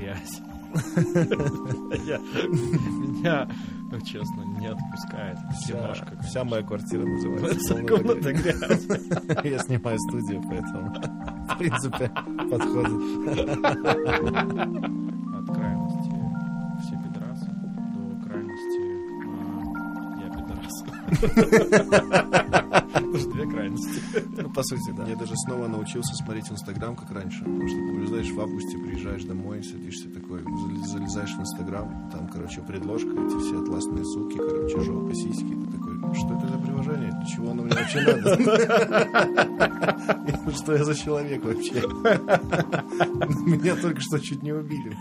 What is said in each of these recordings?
грязь. Меня, ну, честно, не отпускает. Киношка. Вся моя квартира называется Комната грязь. Я снимаю студию, поэтому, в принципе, подходит. От крайности все пидорасы до крайности а, я пидорас. Две крайности. Ну, по сути, да. Я даже снова научился смотреть Инстаграм, как раньше. Потому что, ты знаешь, в августе приезжаешь домой, садишься такой, зал- залезаешь в Инстаграм, там, короче, предложка, эти все атласные суки, короче, жопа, сиськи. Ты такой, что это за приложение? Для чего оно мне вообще надо? Что я за человек вообще? Меня только что чуть не убили.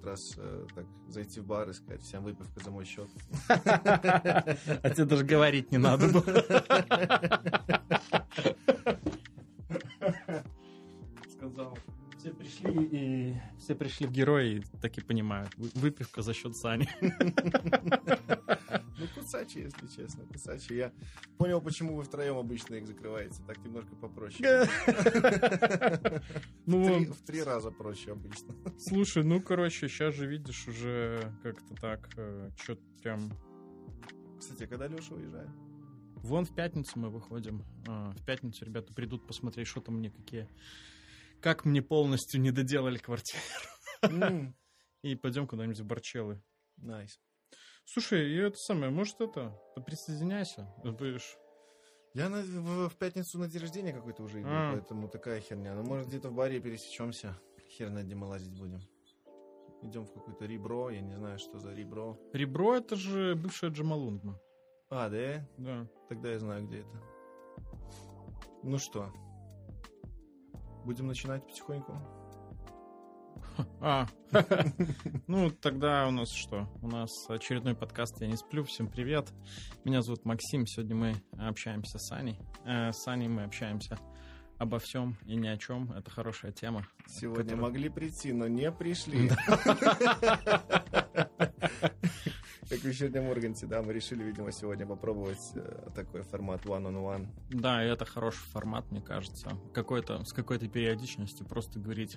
Хоть раз э, так зайти в бар и сказать, всем выпивка за мой счет. А тебе даже говорить не надо было. Сказал. Все пришли и все пришли в герои и так и понимают. Вы- Выпивка за счет Сани. Ну, кусачи, если честно, кусачи. Я понял, почему вы втроем обычно их закрываете. Так немножко попроще. Ну, В три- раза проще обычно. слушай, ну, короче, сейчас же видишь уже как-то так, что-то прям... Кстати, а когда Леша уезжает? Вон в пятницу мы выходим. А, В пятницу ребята придут посмотреть, что там мне какие... Как мне полностью не доделали квартиру. И пойдем куда-нибудь в Барчелы. Nice. Слушай, и это самое, может это, присоединяйся, будешь... Я на- в, в пятницу на день рождения какой-то уже иду, А. поэтому такая херня. Ну, может, где-то в баре пересечемся. Хер на мы лазить будем. Идем в какое-то ребро, я не знаю, что за ребро. Ребро это же бывшая Джамалунгма. А, да? Да. Тогда я знаю, где это. Ну что, будем начинать потихоньку? А, ну тогда у нас что? У нас очередной подкаст «Я не сплю». Всем привет. Меня зовут Максим. Сегодня мы общаемся с Аней. Э, С Аней мы общаемся обо всем и ни о чем. Это хорошая тема. Сегодня Который- могли прийти, но не пришли. Как в вечернем Урганте, да, мы решили, видимо, сегодня попробовать э, такой формат one-on-one. Да, и это хороший формат, мне кажется. Какой-то, с какой-то периодичностью просто говорить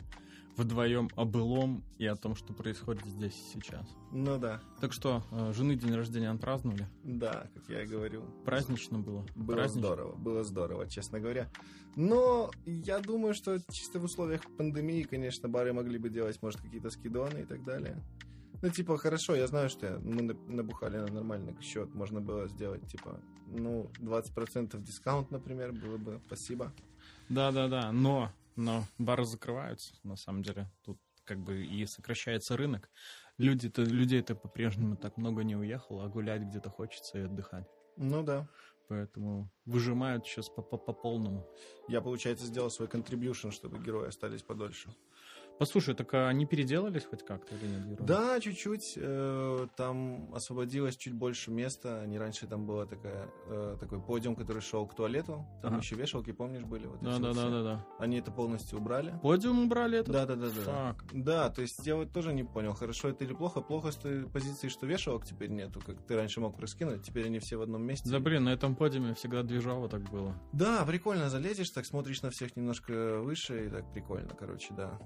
вдвоем о былом и о том, что происходит здесь и сейчас. Ну да, Так что, э, жены день рождения отпраздновали? да, как я и говорил. Празднично было? Было Празднично? здорово, было здорово, честно говоря. Но я думаю, что чисто в условиях пандемии, конечно, бары могли бы делать, может, какие-то скидоны и так далее. Ну, типа, хорошо, я знаю, что мы на- набухали на нормальный счет. Можно было сделать, типа, ну, 20% дискаунт, например, было бы. Спасибо. Да-да-да, но, но бары закрываются, на самом деле. Тут как бы и сокращается рынок. Люди-то, людей-то по-прежнему так много не уехало, а гулять где-то хочется и отдыхать. Ну да. Поэтому выжимают сейчас по, по, по полному. Я, получается, сделал свой contribution, чтобы герои остались подольше. Послушай, так а они переделались хоть как-то или нет? Да, чуть-чуть. э, Там освободилось чуть больше места. Не раньше там такая, э, такой подиум, который шел к туалету. Там Ага. еще вешалки, помнишь, были? Вот Да, вот да, да, да, да. Они это полностью убрали. Подиум убрали этот? Да, да, да, да. Фак. Да, то есть я вот тоже не понял, хорошо это или плохо. Плохо с той позиции, что вешалок теперь нету, как ты раньше мог раскинуть, теперь они все в одном месте. Да блин, на этом подиуме всегда движово так было. Да, прикольно, залезешь, так смотришь на всех немножко выше, и так прикольно, короче, да.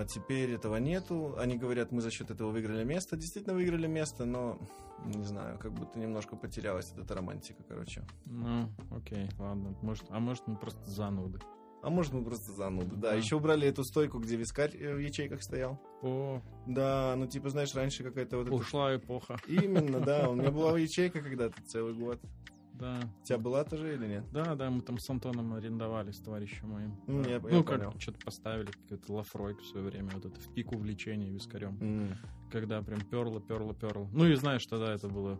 А, теперь этого нету. Они говорят, мы за счет этого выиграли место. Действительно выиграли место, но не знаю, как будто немножко потерялась эта романтика, короче. Ну, окей, ладно. Может, а может мы просто зануды. А может, мы просто зануды. Да, Да. еще убрали эту стойку, где вискарь э, в ячейках стоял. О, Да, ну типа, знаешь, раньше какая-то вот эта ушла эпоха. Именно, да. У меня была ячейка когда-то целый год. Да. У тебя была тоже или нет? Да, да, мы там с Антоном арендовали с товарищем моим. Ну, Да. я- я ну понял. как, что-то поставили, какой-то лафройк в свое время, вот это в пику влечения вискарем. М. Когда прям перло, перло, перло. Ну и знаешь, тогда это была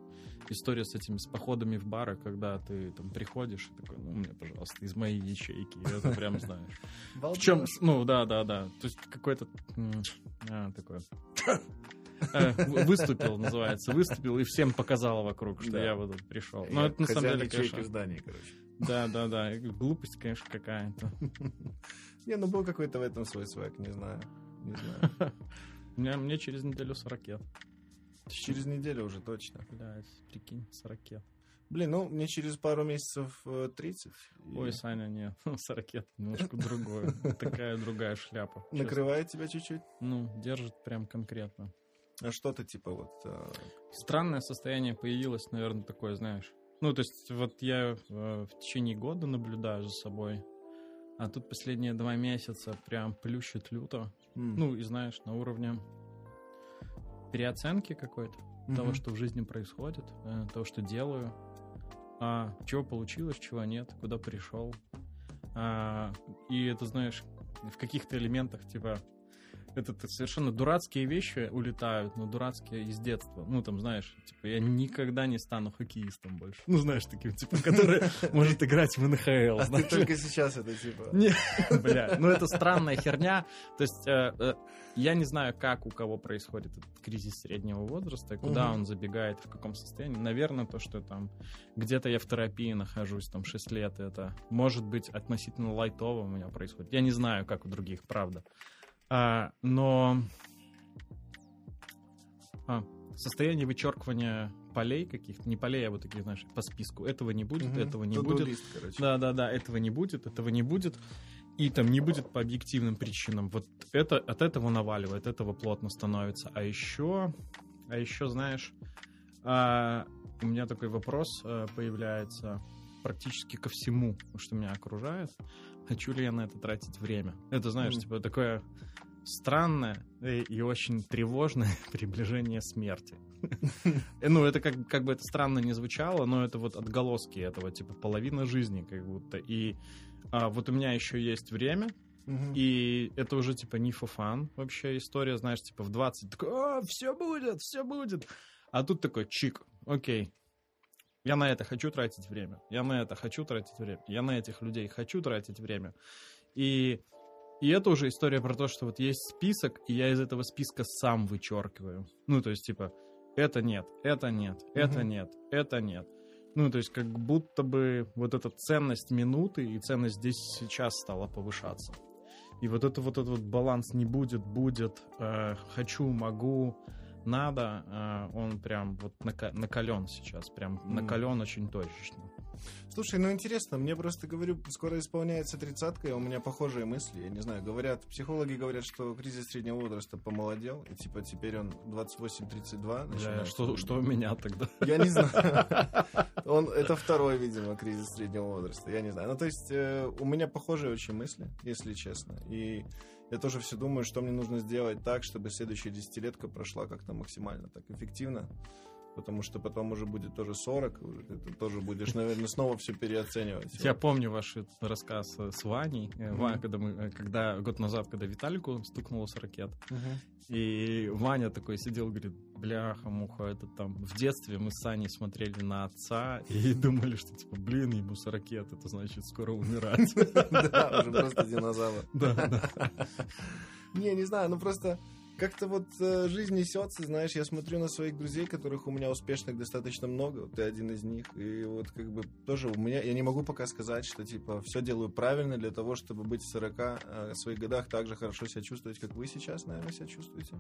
история с этими, с походами в бары, когда ты там приходишь и такой, ну мне, пожалуйста, из моей ячейки. Это прям знаешь. В чем, ну да, да, да. То есть какой-то а, такой выступил, называется, выступил и всем показал вокруг, что Да. я вот пришел. Я Ну это на самом деле, конечно, в здании, короче. Да, да, да. Глупость, конечно, какая-то. Не, ну был какой-то в этом свой свек, не знаю. Не знаю. Мне, мне через неделю 40 лет. Через неделю уже точно. Блядь, прикинь, 40 лет. Блин, ну мне через пару месяцев 30. И... Ой, Саня, нет, 40 лет немножко другое. Такая другая шляпа. Накрывает тебя чуть-чуть? Ну, держит прям конкретно. А что-то типа вот... А, Странное состояние появилось, наверное, такое, знаешь. Ну, то есть вот я в течение года наблюдаю за собой, а тут последние два месяца прям плющит люто. Mm. Ну, и знаешь, на уровне переоценки какой-то mm-hmm. того, что в жизни происходит, э, того, что делаю, а, чего получилось, чего нет, куда пришел. А, и это, знаешь, в каких-то элементах, типа, это совершенно дурацкие вещи улетают, но дурацкие из детства. Ну, там, знаешь, типа, я никогда не стану хоккеистом больше. Ну, знаешь, таким, типа, который может играть в НХЛ. А ты только сейчас это, типа... Не, бля, ну это странная херня. То есть, э, э, я не знаю, как у кого происходит этот кризис среднего возраста, куда он забегает, в каком состоянии. Наверное, то, что там где-то я в терапии нахожусь, там, 6 лет, это может быть относительно лайтово у меня происходит. Я не знаю, как у других, правда. А, но а, состояние вычеркивания полей каких-то, не полей, а вот таких, знаешь, по списку. Этого не будет, угу. этого не будет. Лист, да, да, да, этого не будет, этого не будет. И там не будет по объективным причинам. Вот это от этого наваливает, этого плотно становится. А еще, а еще, знаешь, а, у меня такой вопрос а, появляется практически ко всему, что меня окружает. Хочу ли я на это тратить время? Это, знаешь, mm. типа такое странное и очень тревожное приближение смерти. Ну, это как, как бы это странно не звучало, но это вот отголоски этого, типа половина жизни как будто. И а, вот у меня еще есть время, И это уже, типа, не фофан вообще история, знаешь, типа, в 20, такой, о, все будет, все будет. А тут такой, чик, окей, я на это хочу тратить время, я на это хочу тратить время, я на этих людей хочу тратить время. И и это уже история про то, что вот есть список, и я из этого списка сам вычеркиваю. Ну, то есть, типа, это нет, это нет, это угу. нет, это нет. Ну, то есть, как будто бы вот эта ценность минуты и ценность здесь сейчас стала повышаться. И вот это вот этот вот баланс не будет, будет, э, хочу, могу, надо, э, он прям вот накален сейчас, прям mm. накален очень точечно. Слушай, ну интересно, мне просто говорю, скоро исполняется тридцатка, и у меня похожие мысли, я не знаю, говорят, психологи говорят, что кризис среднего возраста помолодел, и типа теперь он 28-32. Да, что, что у меня тогда? Я не знаю. Он, это второй, видимо, кризис среднего возраста, я не знаю. Ну, то есть, э, у меня похожие очень мысли, если честно, и я тоже все думаю, что мне нужно сделать так, чтобы следующая десятилетка прошла как-то максимально так эффективно потому что потом уже будет тоже 40, ты тоже будешь, наверное, снова все переоценивать. Я помню ваш рассказ с Ваней, mm-hmm. когда, мы, э, когда год назад, когда Виталику стукнулся ракет, mm-hmm. и Ваня такой сидел, говорит, бляха, муха, это там в детстве мы с Саней смотрели на отца и думали, что типа, блин, ему 40 лет, это значит скоро умирать. Да, уже просто динозавр. Да, да. Не, не знаю, ну просто как-то вот э, жизнь несется, знаешь, я смотрю на своих друзей, которых у меня успешных достаточно много, ты один из них, и вот как бы тоже у меня, я не могу пока сказать, что типа все делаю правильно для того, чтобы быть в 40 э, своих годах так же хорошо себя чувствовать, как вы сейчас, наверное, себя чувствуете.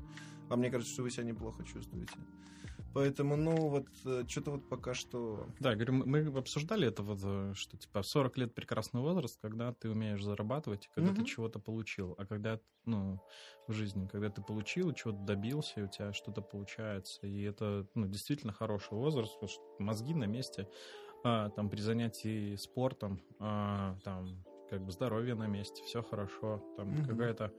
А мне кажется, что вы себя неплохо чувствуете. Поэтому, ну, вот, э, что-то вот пока что... Да, говорю, мы обсуждали это вот, э, что, типа, 40 лет прекрасный возраст, когда ты умеешь зарабатывать, когда mm-hmm. ты чего-то получил. А когда, ну, в жизни, когда ты получил, чего-то добился, и у тебя что-то получается. И это, ну, действительно хороший возраст, потому что мозги на месте, а, там, при занятии спортом, а, там, как бы здоровье на месте, все хорошо, там, mm-hmm. какая-то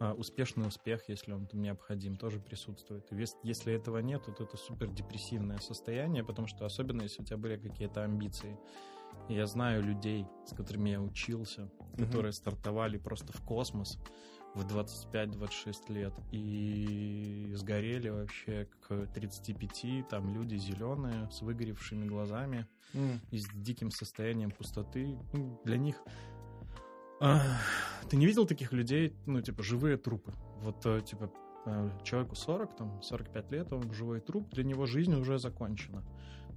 успешный успех, если он там необходим, тоже присутствует. И если этого нет, то это супер депрессивное состояние, потому что особенно если у тебя были какие-то амбиции. И я знаю людей, с которыми я учился, mm-hmm. которые стартовали просто в космос в 25-26 лет и сгорели вообще к 35, там люди зеленые, с выгоревшими глазами mm. и с диким состоянием пустоты. Ну, для них ты не видел таких людей, ну, типа, живые трупы? Вот, э, типа, э, человеку 40, там, 45 лет, он живой труп, для него жизнь уже закончена.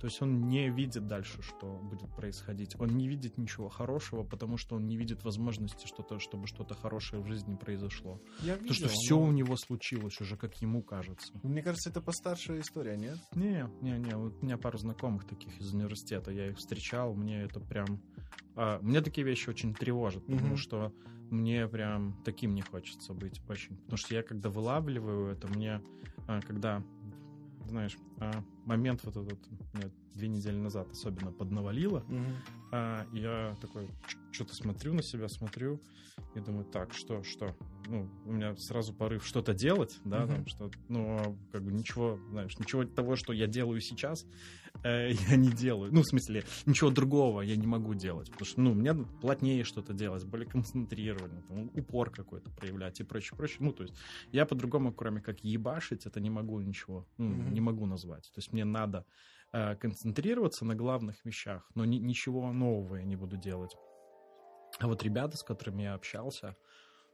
То есть он не видит дальше, что будет происходить. Он не видит ничего хорошего, потому что он не видит возможности, что-то, чтобы что-то хорошее в жизни произошло. Я видел, Потому что все но... у него случилось уже, как ему кажется. Мне кажется, это постаршая история, нет? Не, не, не. Вот у меня пару знакомых таких из университета. Я их встречал, мне это прям... А, мне такие вещи очень тревожат, потому mm-hmm. что мне прям таким не хочется быть очень. Потому что я когда вылавливаю это, мне, а, когда, знаешь, а, момент вот этот, мне две недели назад особенно поднавалило, mm-hmm. а, я такой что-то смотрю на себя, смотрю и думаю, так, что, что? Ну, у меня сразу порыв что-то делать, да, mm-hmm. там, что, ну, как бы ничего, знаешь, ничего того, что я делаю сейчас, э, я не делаю. Ну, в смысле, ничего другого я не могу делать, потому что, ну, мне плотнее что-то делать, более концентрированно, там, упор какой-то проявлять и прочее, прочее. Ну, то есть я по-другому, кроме как ебашить, это не могу ничего, ну, mm-hmm. не могу назвать. То есть мне надо э, концентрироваться на главных вещах, но ни, ничего нового я не буду делать. А вот ребята, с которыми я общался,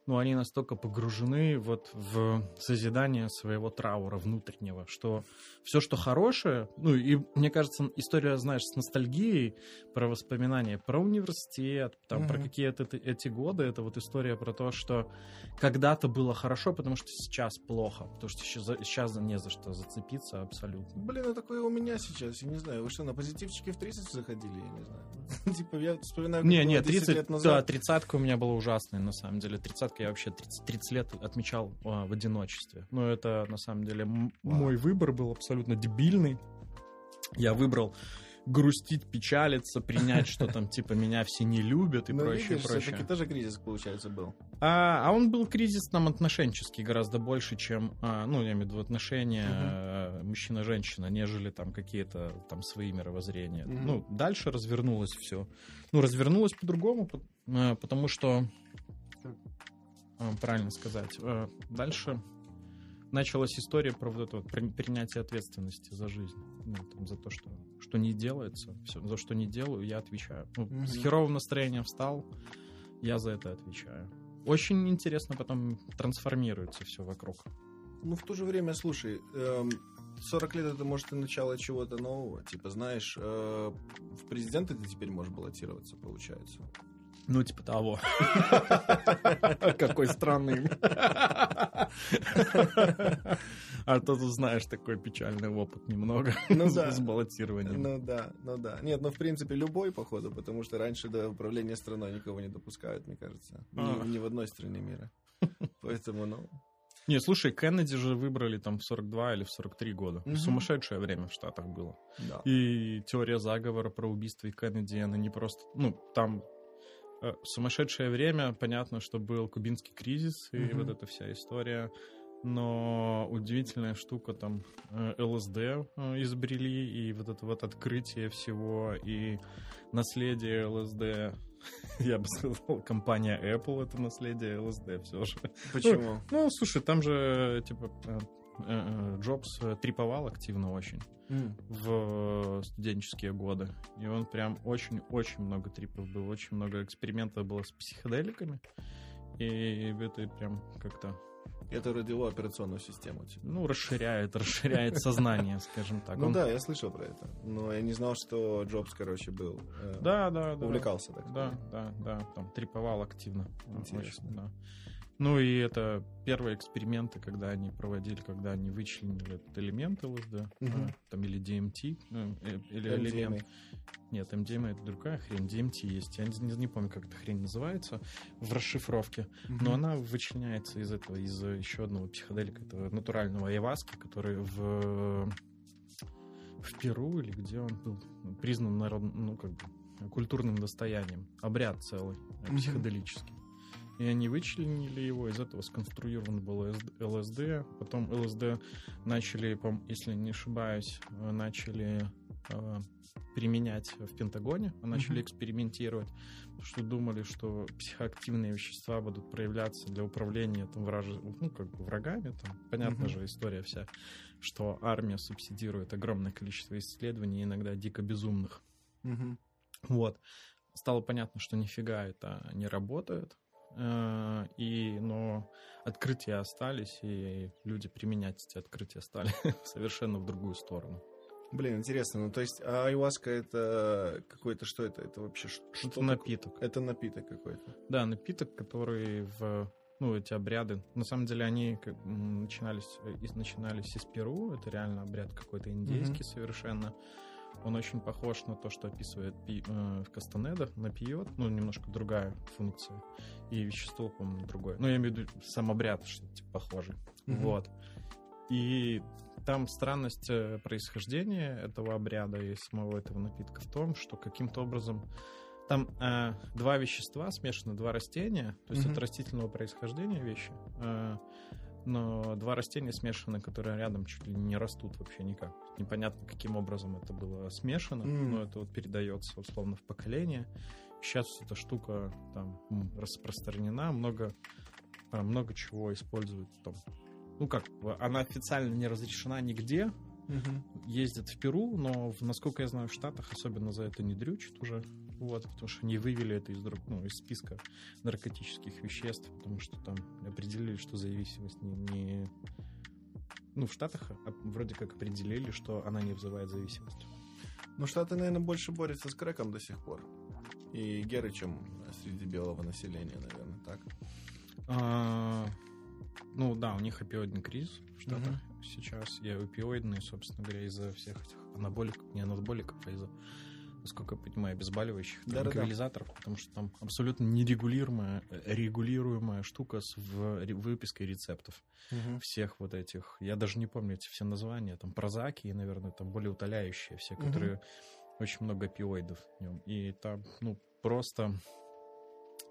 ну, они настолько погружены вот в созидание своего траура внутреннего, что все, что хорошее, ну, и мне кажется, история, знаешь, с ностальгией про воспоминания, про университет, там, mm-hmm. про какие-то эти годы, это вот история про то, что когда-то было хорошо, потому что сейчас плохо, потому что сейчас, сейчас не за что зацепиться абсолютно. Блин, ну такое у меня сейчас, я не знаю, вы что, на позитивчике в 30 заходили, я не знаю. Типа, я вспоминаю, Не, не, 30 лет назад. Да, тридцатка у меня была ужасная, на самом деле. Тридцатка я вообще 30, 30 лет отмечал а, в одиночестве. Но это, на самом деле, мой выбор был абсолютно дебильный. Я выбрал грустить, печалиться, принять, что там, типа, меня все не любят и Но прочее, видишь, прочее. все-таки тоже кризис, получается, был. А, а он был кризис нам отношенческий гораздо больше, чем, а, ну, я имею в виду отношения uh-huh. мужчина-женщина, нежели там какие-то там свои мировоззрения. Uh-huh. Ну, дальше развернулось все. Ну, развернулось по-другому, а, потому что, а, правильно сказать, а, дальше началась история про вот это вот принятие ответственности за жизнь, ну, там, за то, что, что не делается, все, за что не делаю, я отвечаю. Ну, mm-hmm. С херовым настроением встал, я за это отвечаю. Очень интересно потом трансформируется все вокруг. Ну, в то же время, слушай, эм, 40 лет это может и начало чего-то нового. Типа, знаешь, э, в президенты ты теперь можешь баллотироваться, получается. Ну, типа того. Какой странный. А то ты знаешь такой печальный опыт немного ну, да. с баллотированием. Ну да, ну да. Нет, ну в принципе любой, походу, потому что раньше до управления страной никого не допускают, мне кажется. Ни, ни в одной стране мира. Поэтому, ну... Не, слушай, Кеннеди же выбрали там в 42 или в 43 года. Угу. Сумасшедшее время в Штатах было. Да. И теория заговора про убийство Кеннеди, она не просто... Ну, там Э, сумасшедшее время, понятно, что был кубинский кризис и mm-hmm. вот эта вся история. Но удивительная штука, там э, ЛСД э, изобрели, и вот это вот открытие всего, и наследие ЛСД, я бы сказал, компания Apple это наследие ЛСД все же. Почему? Ну, ну слушай, там же, типа, Джобс триповал активно очень mm. в студенческие годы. И он прям очень-очень много трипов был, очень много экспериментов было с психоделиками. И это прям как-то это родило операционную систему. Типа. Ну, расширяет, расширяет сознание, скажем так. Ну да, я слышал про это. Но я не знал, что Джобс, короче, был. Э, да, да, да. Увлекался, так Да, да, да. Там триповал активно. Интересно. да. Ну и это первые эксперименты, когда они проводили, когда они вычленили этот элемент ЛСД, угу. а, там или DMT, ну, э, или MDMA. элемент... Нет, MDMA это другая хрень, DMT есть, я не, не помню, как эта хрень называется, в расшифровке, угу. но она вычленяется из этого, из еще одного психоделика, этого натурального айваски, который в в Перу или где он был признан народ, ну как бы культурным достоянием, обряд целый, психоделический. И они вычленили его, из этого сконструирован был ЛСД. Потом ЛСД начали, если не ошибаюсь, э, начали э, применять в Пентагоне, а начали mm-hmm. экспериментировать, потому что думали, что психоактивные вещества будут проявляться для управления там, враж... ну, как бы врагами. Там, понятно mm-hmm. же история вся, что армия субсидирует огромное количество исследований, иногда дико безумных. Mm-hmm. Вот. Стало понятно, что нифига это не работает. Э, и, но открытия остались, и люди применять эти открытия стали совершенно в другую сторону. Блин, интересно. Ну, то есть, а айваска это какой-то, что это? Это вообще что? Это напиток. Это напиток какой-то. Да, напиток, который в ну, эти обряды. На самом деле они начинались, э, начинались из Перу. Это реально обряд какой-то индейский mm-hmm. совершенно. Он очень похож на то, что описывает пи, э, Кастанеда, на пьет, ну, немножко другая функция. И вещество, по-моему, другое. Ну, я имею в виду сам обряд, что типа похожий. Mm-hmm. Вот. И там странность э, происхождения этого обряда и самого этого напитка в том, что каким-то образом там э, два вещества смешаны, два растения, то есть mm-hmm. это растительного происхождения вещи, э, но два растения смешаны, которые рядом чуть ли не растут вообще никак. Непонятно, каким образом это было смешано, mm-hmm. но это вот передается условно в поколение. Сейчас эта штука там распространена, много, много чего используют там ну как, она официально не разрешена нигде, угу. ездит в Перу, но, насколько я знаю, в Штатах особенно за это не дрючат уже. Вот, потому что не вывели это из, ну, из списка наркотических веществ, потому что там определили, что зависимость не, не... Ну, в Штатах вроде как определили, что она не вызывает зависимость. Ну, Штаты, наверное, больше борются с крэком до сих пор. И геры, чем среди белого населения, наверное, так? А, ну да, у них опиоидный кризис в Штатах uh-huh. сейчас. Я опиоидный, собственно говоря, из-за всех этих анаболиков, не анаболиков, а из-за, насколько я понимаю, обезболивающих, да, транквилизаторов, да, потому что там абсолютно нерегулируемая регулируемая штука с выпиской рецептов uh-huh. всех вот этих. Я даже не помню эти все названия, там прозаки и, наверное, там более утоляющие все, которые uh-huh. очень много опиоидов в нем. И там, ну, просто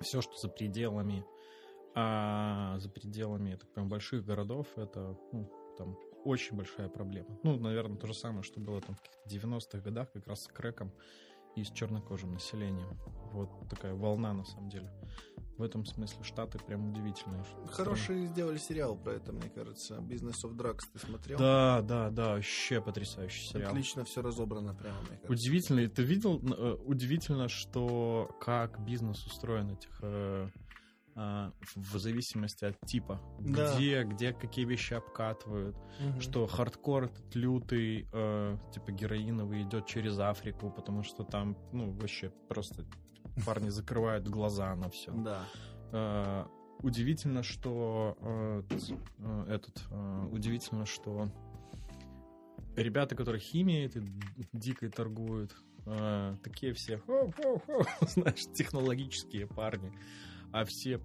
все, что за пределами а за пределами, так понимаю, больших городов это ну, там очень большая проблема. Ну, наверное, то же самое, что было там в каких-то 90-х годах, как раз с крэком и с чернокожим населением. Вот такая волна, на самом деле. В этом смысле Штаты прям удивительные. Хороший сделали сериал про это, мне кажется. Business of Drugs ты смотрел? Да, да, да, вообще потрясающий сериал. Отлично все разобрано прямо, мне кажется. Удивительно, ты видел, э, удивительно, что как бизнес устроен этих э, в зависимости от типа, да. где, где какие вещи обкатывают, угу. что хардкор этот лютый, э, типа героиновый идет через Африку, потому что там, ну, вообще просто парни закрывают глаза на все. Да. Э, удивительно, что э, э, этот, э, удивительно, что ребята, которые химией этой дикой торгуют, э, такие все, знаешь, технологические парни а все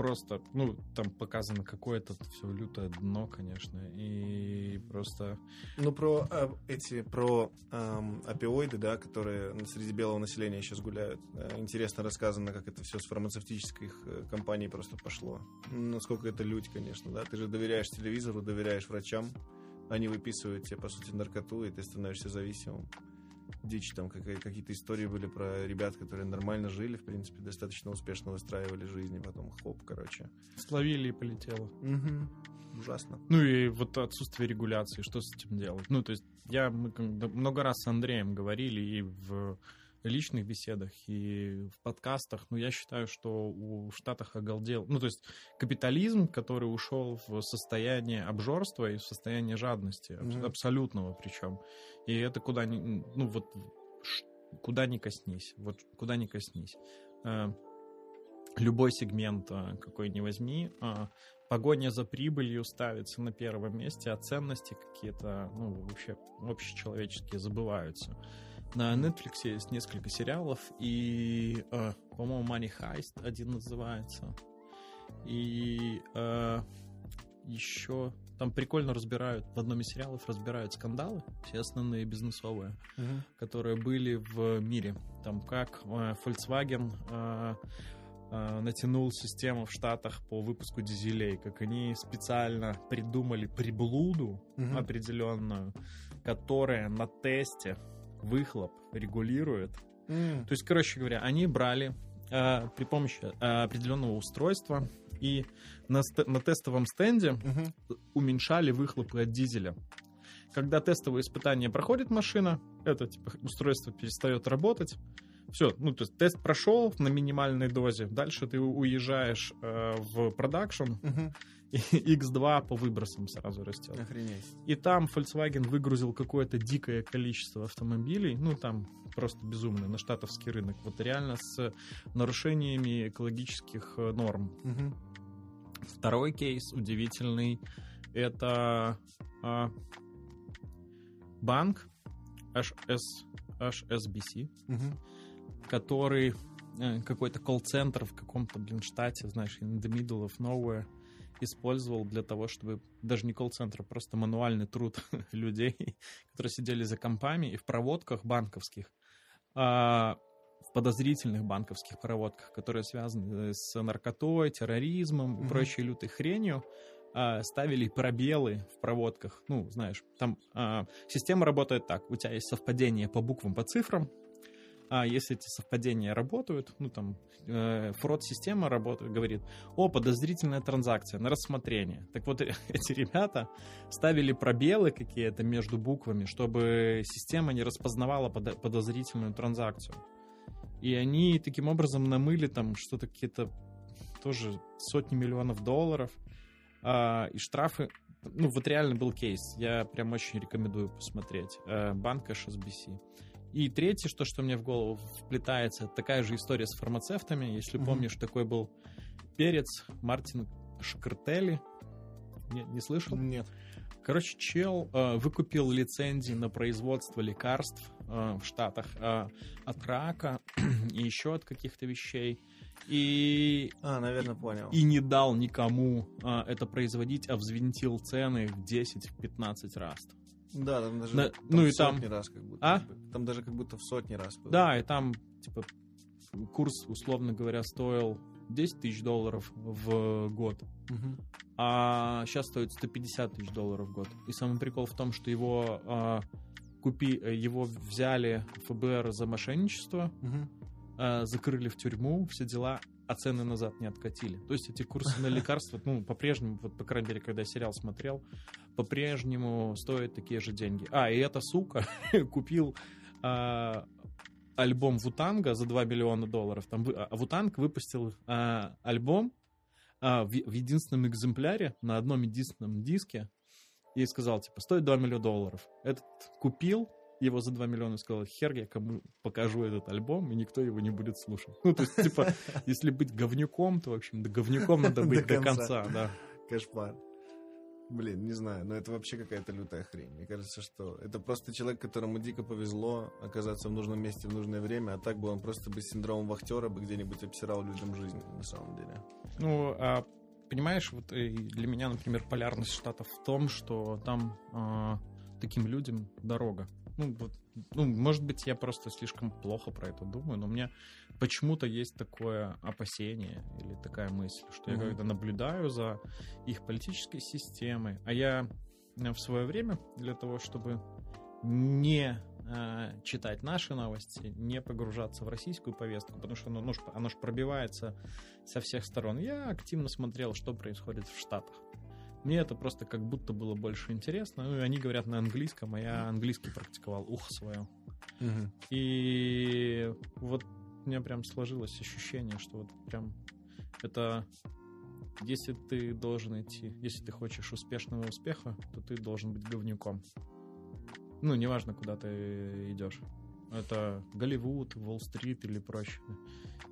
просто, ну, там показано какое-то все лютое дно, конечно, и просто... Ну, про э, эти, про э, опиоиды, да, которые среди белого населения сейчас гуляют. Э, интересно рассказано, как это все с фармацевтических э, компаний просто пошло. Насколько это лють, конечно, да. Ты же доверяешь телевизору, доверяешь врачам, они выписывают тебе, по сути, наркоту, и ты становишься зависимым дичь, там какие-то истории были про ребят, которые нормально жили, в принципе, достаточно успешно выстраивали жизнь, и потом хоп, короче. Словили и полетело. Угу. Ужасно. Ну и вот отсутствие регуляции, что с этим делать? Ну, то есть я, мы много раз с Андреем говорили и в личных беседах и в подкастах, но я считаю, что у Штатах оголдел, ну, то есть капитализм, который ушел в состояние обжорства и в состояние жадности, mm-hmm. абсолютного причем. И это куда ни, ну, вот, куда ни коснись, вот куда ни коснись. Э, любой сегмент, э, какой ни возьми, э, погоня за прибылью ставится на первом месте, а ценности какие-то, ну, вообще общечеловеческие забываются. На Netflix есть несколько сериалов, и, э, по-моему, Money Heist один называется. И э, еще там прикольно разбирают, в одном из сериалов разбирают скандалы, все основные бизнесовые, uh-huh. которые были в мире. Там как э, Volkswagen э, э, натянул систему в Штатах по выпуску дизелей, как они специально придумали приблуду uh-huh. определенную, которая на тесте выхлоп регулирует. Mm. То есть, короче говоря, они брали э, при помощи э, определенного устройства и на, на тестовом стенде uh-huh. уменьшали выхлопы от дизеля. Когда тестовое испытание проходит машина, это типа устройство перестает работать, Все, ну, то есть тест прошел на минимальной дозе, дальше ты уезжаешь э, в продакшн, угу. и X2 по выбросам сразу растет. Охренеть. И там Volkswagen выгрузил какое-то дикое количество автомобилей, ну, там просто безумно, на штатовский рынок, вот реально с нарушениями экологических э, норм. Угу. Второй кейс удивительный, это а, банк HS, HSBC, угу. Который э, какой-то колл-центр в каком-то, блин, штате, знаешь, in the middle of nowhere, использовал для того, чтобы даже не колл-центр, а просто мануальный труд людей, которые сидели за компами и в проводках банковских, а, в подозрительных банковских проводках, которые связаны с наркотой, терроризмом и mm-hmm. прочей лютой хренью, а, ставили пробелы в проводках. Ну, знаешь, там а, система работает так. У тебя есть совпадение по буквам, по цифрам. А если эти совпадения работают, ну там э, фрод-система работает, говорит, о, подозрительная транзакция на рассмотрение. Так вот, эти ребята ставили пробелы какие-то между буквами, чтобы система не распознавала подозрительную транзакцию. И они таким образом намыли там что-то какие-то тоже сотни миллионов долларов. А, и штрафы, ну вот реально был кейс, я прям очень рекомендую посмотреть. А, банк HSBC. И третье, что, что мне в голову вплетается, такая же история с фармацевтами. Если mm-hmm. помнишь, такой был перец Мартин Шкартели. Не, не слышал? Нет. Короче, чел э, выкупил лицензии на производство лекарств э, в Штатах э, от рака и еще от каких-то вещей. И, а, наверное, понял. И не дал никому а, это производить, а взвинтил цены в 10-15 раз. Да, там даже На, там ну, и там... раз как будто. А? Там даже как будто в сотни раз было. Да, и там, типа, курс, условно говоря, стоил 10 тысяч долларов в год. Угу. А сейчас стоит 150 тысяч долларов в год. И самый прикол в том, что его а, купи, его взяли ФБР за мошенничество. Угу э, закрыли в тюрьму, все дела, а цены назад не откатили. То есть эти курсы на лекарства, ну, по-прежнему, вот, по крайней мере, когда сериал смотрел, по-прежнему стоят такие же деньги. А, и эта сука купил э, альбом Вутанга за 2 миллиона долларов. Там а Вутанг выпустил э, альбом э, в, в единственном экземпляре на одном единственном диске и сказал, типа, стоит 2 миллиона долларов. Этот купил, его за 2 миллиона сказал, хер я кому покажу этот альбом, и никто его не будет слушать. Ну, то есть, типа, если быть говнюком, то, в общем, да говнюком надо быть до конца, да. Кошмар. Блин, не знаю, но это вообще какая-то лютая хрень. Мне кажется, что это просто человек, которому дико повезло оказаться в нужном месте в нужное время, а так бы он просто бы синдромом вахтера бы где-нибудь обсирал людям жизнь, на самом деле. Ну, а понимаешь, вот для меня, например, полярность штатов в том, что там э, таким людям дорога ну, вот, ну, может быть, я просто слишком плохо про это думаю, но у меня почему-то есть такое опасение или такая мысль, что mm-hmm. я когда наблюдаю за их политической системой, а я э, в свое время для того, чтобы не э, читать наши новости, не погружаться в российскую повестку, потому что оно, ну, оно же пробивается со всех сторон. Я активно смотрел, что происходит в Штатах. Мне это просто как будто было больше интересно. Ну, и они говорят на английском, а я английский практиковал, ухо свое. Угу. И вот у меня прям сложилось ощущение, что вот прям это... Если ты должен идти, если ты хочешь успешного успеха, то ты должен быть говнюком. Ну, неважно, куда ты идешь. Это Голливуд, Уолл-стрит или прочее.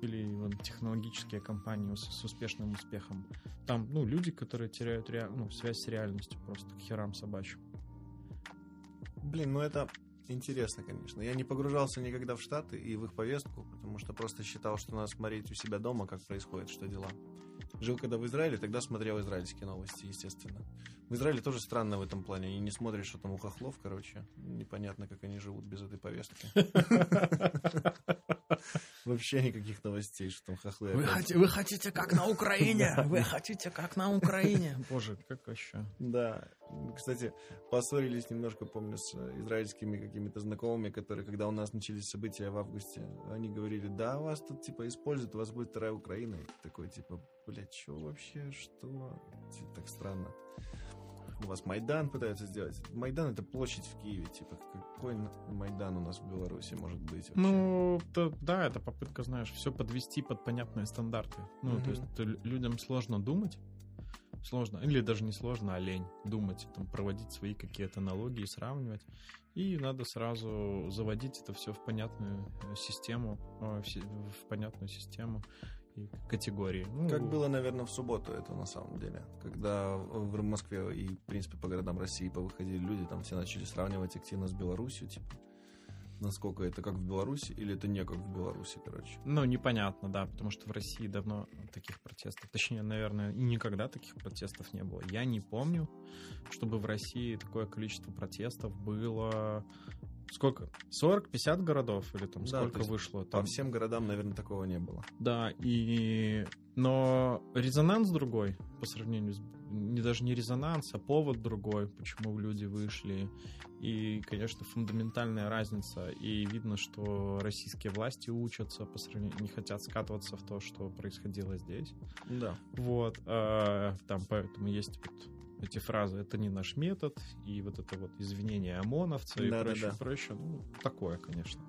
Или вон, технологические компании с, с успешным успехом. Там, ну, люди, которые теряют ре... ну, связь с реальностью просто к херам собачьим. Блин, ну это интересно, конечно. Я не погружался никогда в Штаты и в их повестку, потому что просто считал, что надо смотреть у себя дома, как происходит, что дела. Жил когда в Израиле, тогда смотрел израильские новости, естественно. В Израиле тоже странно в этом плане. Они не смотрят, что там у хохлов, короче. Непонятно, как они живут без этой повестки. Вообще никаких новостей, что там хохлы. Вы, хотите, вы хотите как на Украине? Вы хотите как на Украине? Боже, как вообще? Да. Кстати, поссорились немножко, помню, с израильскими какими-то знакомыми, которые, когда у нас начались события в августе, они говорили, да, вас тут, типа, используют, у вас будет вторая Украина. И такой, типа, блядь, что вообще, что? Типа, так странно. У вас Майдан пытаются сделать. Майдан — это площадь в Киеве, типа, какой Майдан у нас в Беларуси может быть вообще? Ну, то, да, это попытка, знаешь, все подвести под понятные стандарты. Ну, угу. то есть людям сложно думать, сложно, или даже не сложно, а лень думать, там, проводить свои какие-то аналогии, сравнивать. И надо сразу заводить это все в понятную э, систему, э, в понятную систему категории. Ну, как было, наверное, в субботу это на самом деле, когда в Москве и, в принципе, по городам России повыходили люди, там все начали сравнивать активно с Беларусью, типа, насколько это как в Беларуси или это не как в Беларуси, короче. Ну, непонятно, да, потому что в России давно таких протестов, точнее, наверное, никогда таких протестов не было. Я не помню, чтобы в России такое количество протестов было сколько? 40-50 городов или там да, сколько вышло? Там... По всем городам, наверное, такого не было. Да, и... Но резонанс другой по сравнению с... Не даже не резонанс, а повод другой, почему люди вышли. И, конечно, фундаментальная разница. И видно, что российские власти учатся по сравнению... Не хотят скатываться в то, что происходило здесь. Да. Вот. А, там поэтому есть вот эти фразы «это не наш метод», и вот это вот извинение ОМОНовца и да, прочее, да, да. прочее. Ну, такое, конечно.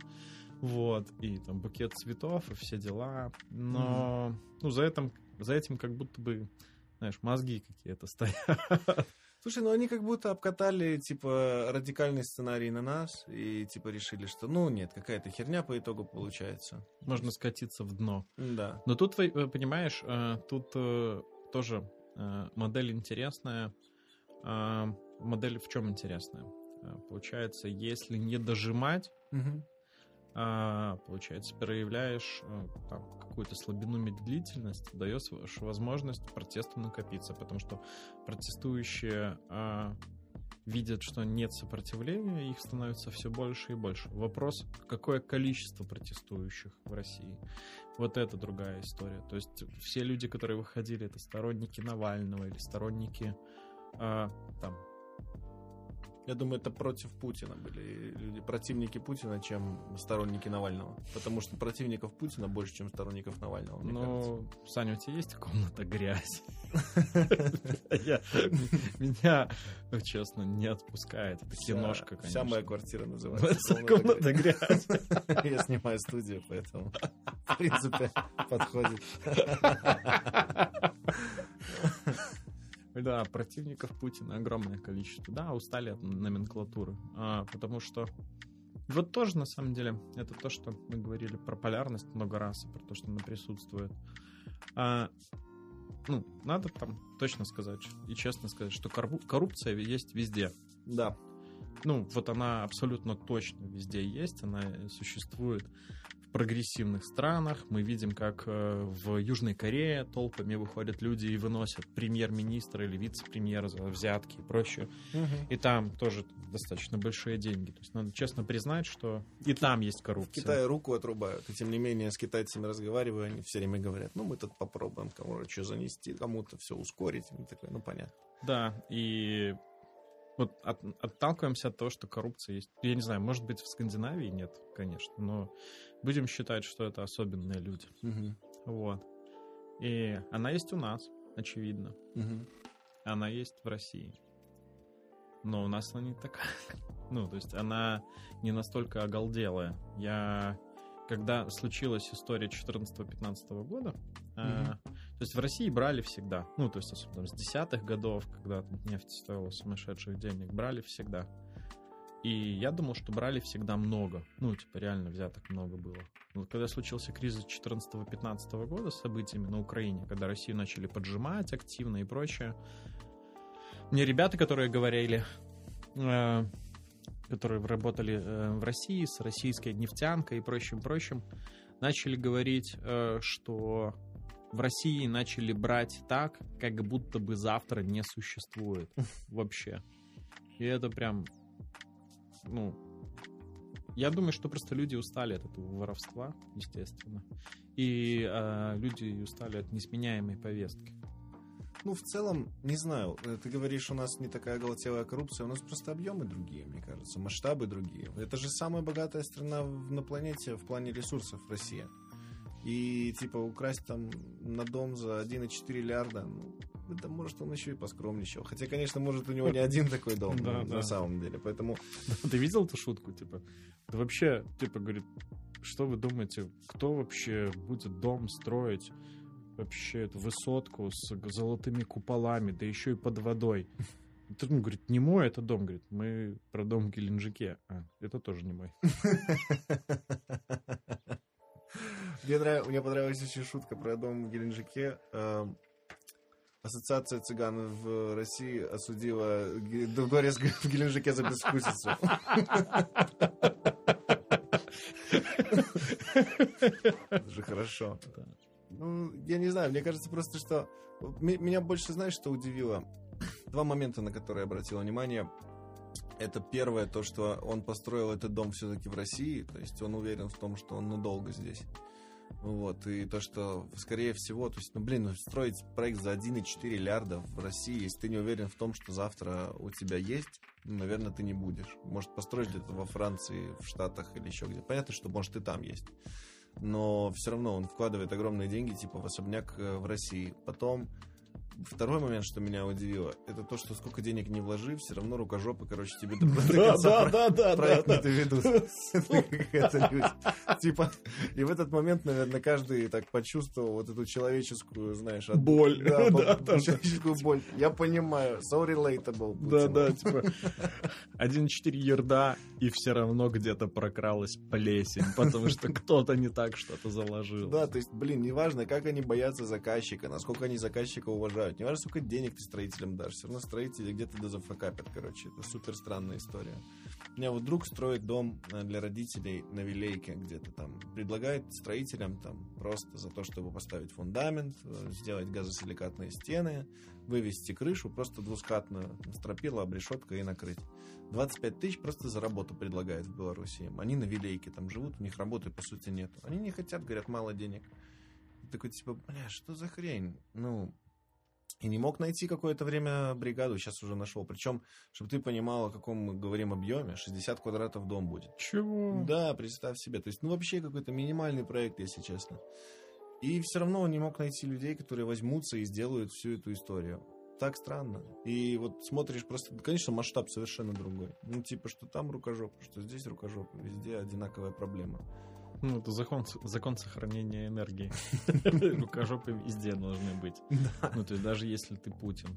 Вот, и там букет цветов, и все дела. Но, mm. ну, за этим, за этим как будто бы, знаешь, мозги какие-то стоят. Слушай, ну они как будто обкатали, типа, радикальный сценарий на нас и, типа, решили, что, ну, нет, какая-то херня по итогу получается. Можно скатиться в дно. Да. Но тут, э, понимаешь, э, тут э, тоже модель интересная. А, модель в чем интересная? Э, получается, если не дожимать, угу. получается, проявляешь там, какую-то слабину медлительности, даешь возможность протесту накопиться, потому что протестующие а, видят, что нет сопротивления, их становится все больше и больше. Вопрос, какое количество протестующих в России. Вот это другая история. То есть все люди, которые выходили, это сторонники Навального или сторонники э, там я думаю, это против Путина были люди, противники Путина, чем сторонники Навального. Потому что противников Путина больше, чем сторонников Навального, Ну, Саня, у тебя есть комната грязь? Меня, честно, не отпускает. Это киношка, конечно. Вся моя квартира называется комната грязь. Я снимаю студию, поэтому, в принципе, подходит. Да, противников Путина огромное количество. Да, устали от номенклатуры. А, потому что вот тоже, на самом деле, это то, что мы говорили про полярность много раз, про то, что она присутствует. А, ну, надо там точно сказать и честно сказать, что коррупция есть везде. Да. Ну, вот она абсолютно точно везде есть, она существует прогрессивных странах. Мы видим, как э, в Южной Корее толпами выходят люди и выносят премьер-министра или вице-премьера за взятки и прочее. Угу. И там тоже достаточно большие деньги. То есть надо честно признать, что и там есть коррупция. В Китае руку отрубают. И тем не менее, с китайцами разговариваю, они все время говорят, ну, мы тут попробуем кому-то что занести, кому-то все ускорить. И такое, ну, понятно. Да, и вот от, отталкиваемся от того, что коррупция есть. Я не знаю, может быть, в Скандинавии нет, конечно, но будем считать, что это особенные люди. Угу. Вот. И она есть у нас, очевидно. Угу. Она есть в России. Но у нас она не такая. ну, то есть она не настолько оголделая. Я когда случилась история 14-15 года, э, то есть в России брали всегда, ну, то есть особенно с десятых годов, когда нефть стоила сумасшедших денег, брали всегда. И я думал, что брали всегда много. Ну, типа, реально взяток много было. Вот когда случился кризис 14-15 года с событиями на Украине, когда Россию начали поджимать активно и прочее, мне ребята, которые говорили, э, которые работали э, в России с российской нефтянкой и прочим-прочим, начали говорить, э, что в России начали брать так, как будто бы завтра не существует вообще. И это прям, ну, я думаю, что просто люди устали от этого воровства, естественно. И э, люди устали от несменяемой повестки. Ну, в целом, не знаю, э, ты говоришь, у нас не такая голотелая коррупция, у нас просто объемы другие, мне кажется, масштабы другие. Это же самая богатая страна на планете в плане ресурсов Россия. И, типа, украсть там на дом за 1,4 миллиарда, ну, да, может, он еще и поскромничал. Хотя, конечно, может, у него не один такой дом на самом деле, поэтому... Ты видел эту шутку, типа? Да вообще, типа, говорит, что вы думаете, кто вообще будет дом строить? Вообще эту высотку с золотыми куполами, да еще и под водой. Он говорит, не мой это дом. Говорит, мы про дом в Геленджике. А, это тоже не мой. Мне, нрав... Мне понравилась еще шутка про дом в Геленджике. Эм, Ассоциация цыган в России осудила дворец в Геленджике за бескусицу. Это же хорошо. Ну, я не знаю, мне кажется просто, что... Меня больше, знаешь, что удивило? Два момента, на которые я обратил внимание. Это первое, то, что он построил этот дом все-таки в России, то есть он уверен в том, что он надолго здесь. Вот, и то, что, скорее всего, то есть, ну, блин, ну, строить проект за 1,4 миллиарда в России, если ты не уверен в том, что завтра у тебя есть, ну, наверное, ты не будешь. Может, построить где-то во Франции, в Штатах или еще где. Понятно, что, может, и там есть. Но все равно он вкладывает огромные деньги, типа, в особняк э, в России. Потом Второй момент, что меня удивило, это то, что сколько денег не вложи, все равно рукожопы, короче, тебе до конца проект не доведут. Типа, и в этот момент, наверное, каждый так почувствовал вот эту человеческую, знаешь... Боль. Да, человеческую боль. Я понимаю, so relatable. Да, да, типа 1.4 ерда, и все равно где-то прокралась плесень, потому что кто-то не так что-то заложил. Да, то есть, блин, неважно, как они боятся заказчика, насколько они заказчика уважают, покупают. Не важно, сколько денег ты строителям дашь, все равно строители где-то дозафакапят, короче. Это супер странная история. У меня вот друг строит дом э, для родителей на Вилейке где-то там. Предлагает строителям там просто за то, чтобы поставить фундамент, э, сделать газосиликатные стены, вывести крышу, просто двускатную, стропила, обрешетка и накрыть. 25 тысяч просто за работу предлагают в Беларуси. Они на Вилейке там живут, у них работы по сути нету. Они не хотят, говорят, мало денег. Такой типа, бля, что за хрень? Ну, и не мог найти какое-то время бригаду, сейчас уже нашел. Причем, чтобы ты понимал, о каком мы говорим объеме, 60 квадратов дом будет. Чего? Да, представь себе. То есть, ну, вообще какой-то минимальный проект, если честно. И все равно он не мог найти людей, которые возьмутся и сделают всю эту историю. Так странно. И вот смотришь просто, конечно, масштаб совершенно другой. Ну, типа, что там рукожоп, что здесь рукожоп, везде одинаковая проблема. Ну, это закон, закон сохранения энергии. Рукожопы везде должны быть. Ну, то есть даже если ты Путин.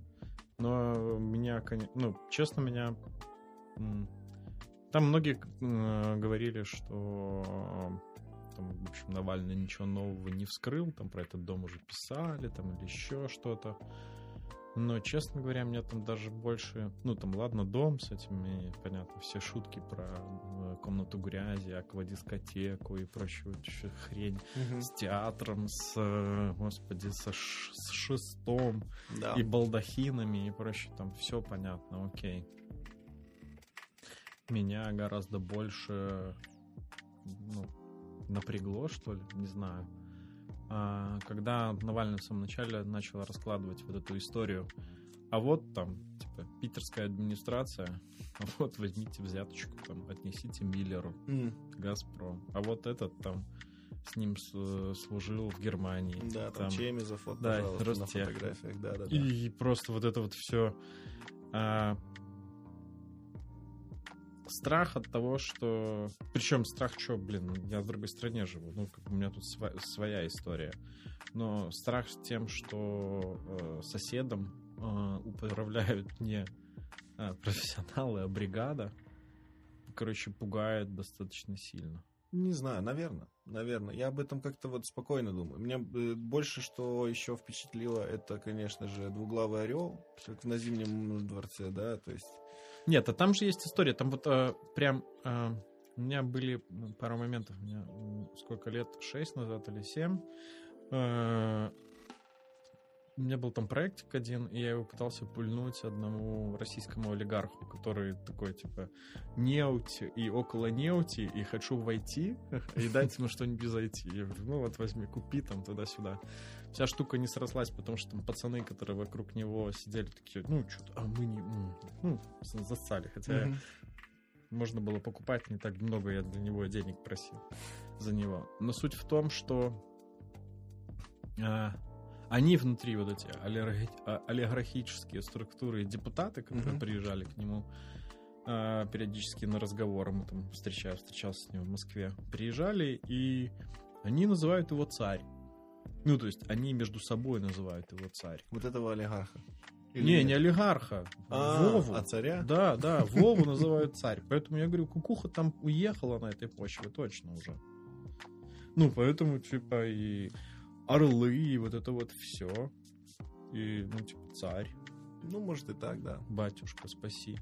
Но меня, ну, честно, меня... Там многие говорили, что там, в общем, Навальный ничего нового не вскрыл, там про этот дом уже писали, там или еще что-то. Но, честно говоря, мне там даже больше... Ну, там, ладно, дом с этими, понятно, все шутки про э, комнату грязи, аквадискотеку и прочую еще хрень. Угу. С театром, с, э, господи, со ш, с шестом да. и балдахинами и прочее. Там все понятно, окей. Меня гораздо больше ну, напрягло, что ли, не знаю когда Навальный в самом начале начал раскладывать вот эту историю, а вот там, типа, питерская администрация, а вот возьмите взяточку, там, отнесите Миллеру, mm. Газпром, а вот этот там с ним служил в Германии. Да, там, там Чемизов, вот, да, на фотографиях, да, да, да. И просто вот это вот все а, страх от того, что... Причем страх что, блин, я в другой стране живу, ну, как у меня тут сва- своя история. Но страх с тем, что э, соседом э, управляют не э, профессионалы, а бригада, короче, пугает достаточно сильно. Не знаю, наверное, наверное. Я об этом как-то вот спокойно думаю. Меня э, больше, что еще впечатлило, это, конечно же, двуглавый орел, как на Зимнем дворце, да, то есть нет, а там же есть история. Там вот а, прям а, у меня были пару моментов. У меня сколько лет? Шесть назад или семь. А, у меня был там проектик один, и я его пытался пульнуть одному российскому олигарху, который такой, типа, неути и около неути, и хочу войти, и дать ему что-нибудь зайти. Я говорю, ну вот возьми, купи там туда-сюда. Вся штука не срослась, потому что там пацаны, которые вокруг него сидели, такие, ну, что-то, а мы не... Ну, засали, хотя mm-hmm. можно было покупать не так много, я для него денег просил за него. Но суть в том, что а, они внутри вот эти а, олигархические структуры депутаты, которые mm-hmm. приезжали к нему а, периодически на разговоры, мы там встречали, встречался с ним в Москве, приезжали, и они называют его царь. Ну, то есть они между собой называют его царь. Вот этого олигарха. Или не, нет? не олигарха. А, Вову. А царя? Да, да, Вову называют царь. Поэтому я говорю, кукуха там уехала на этой почве точно уже. Ну, поэтому, типа, и орлы, и вот это вот все. И, ну, типа, царь. Ну, может и так, да. Батюшка, спаси.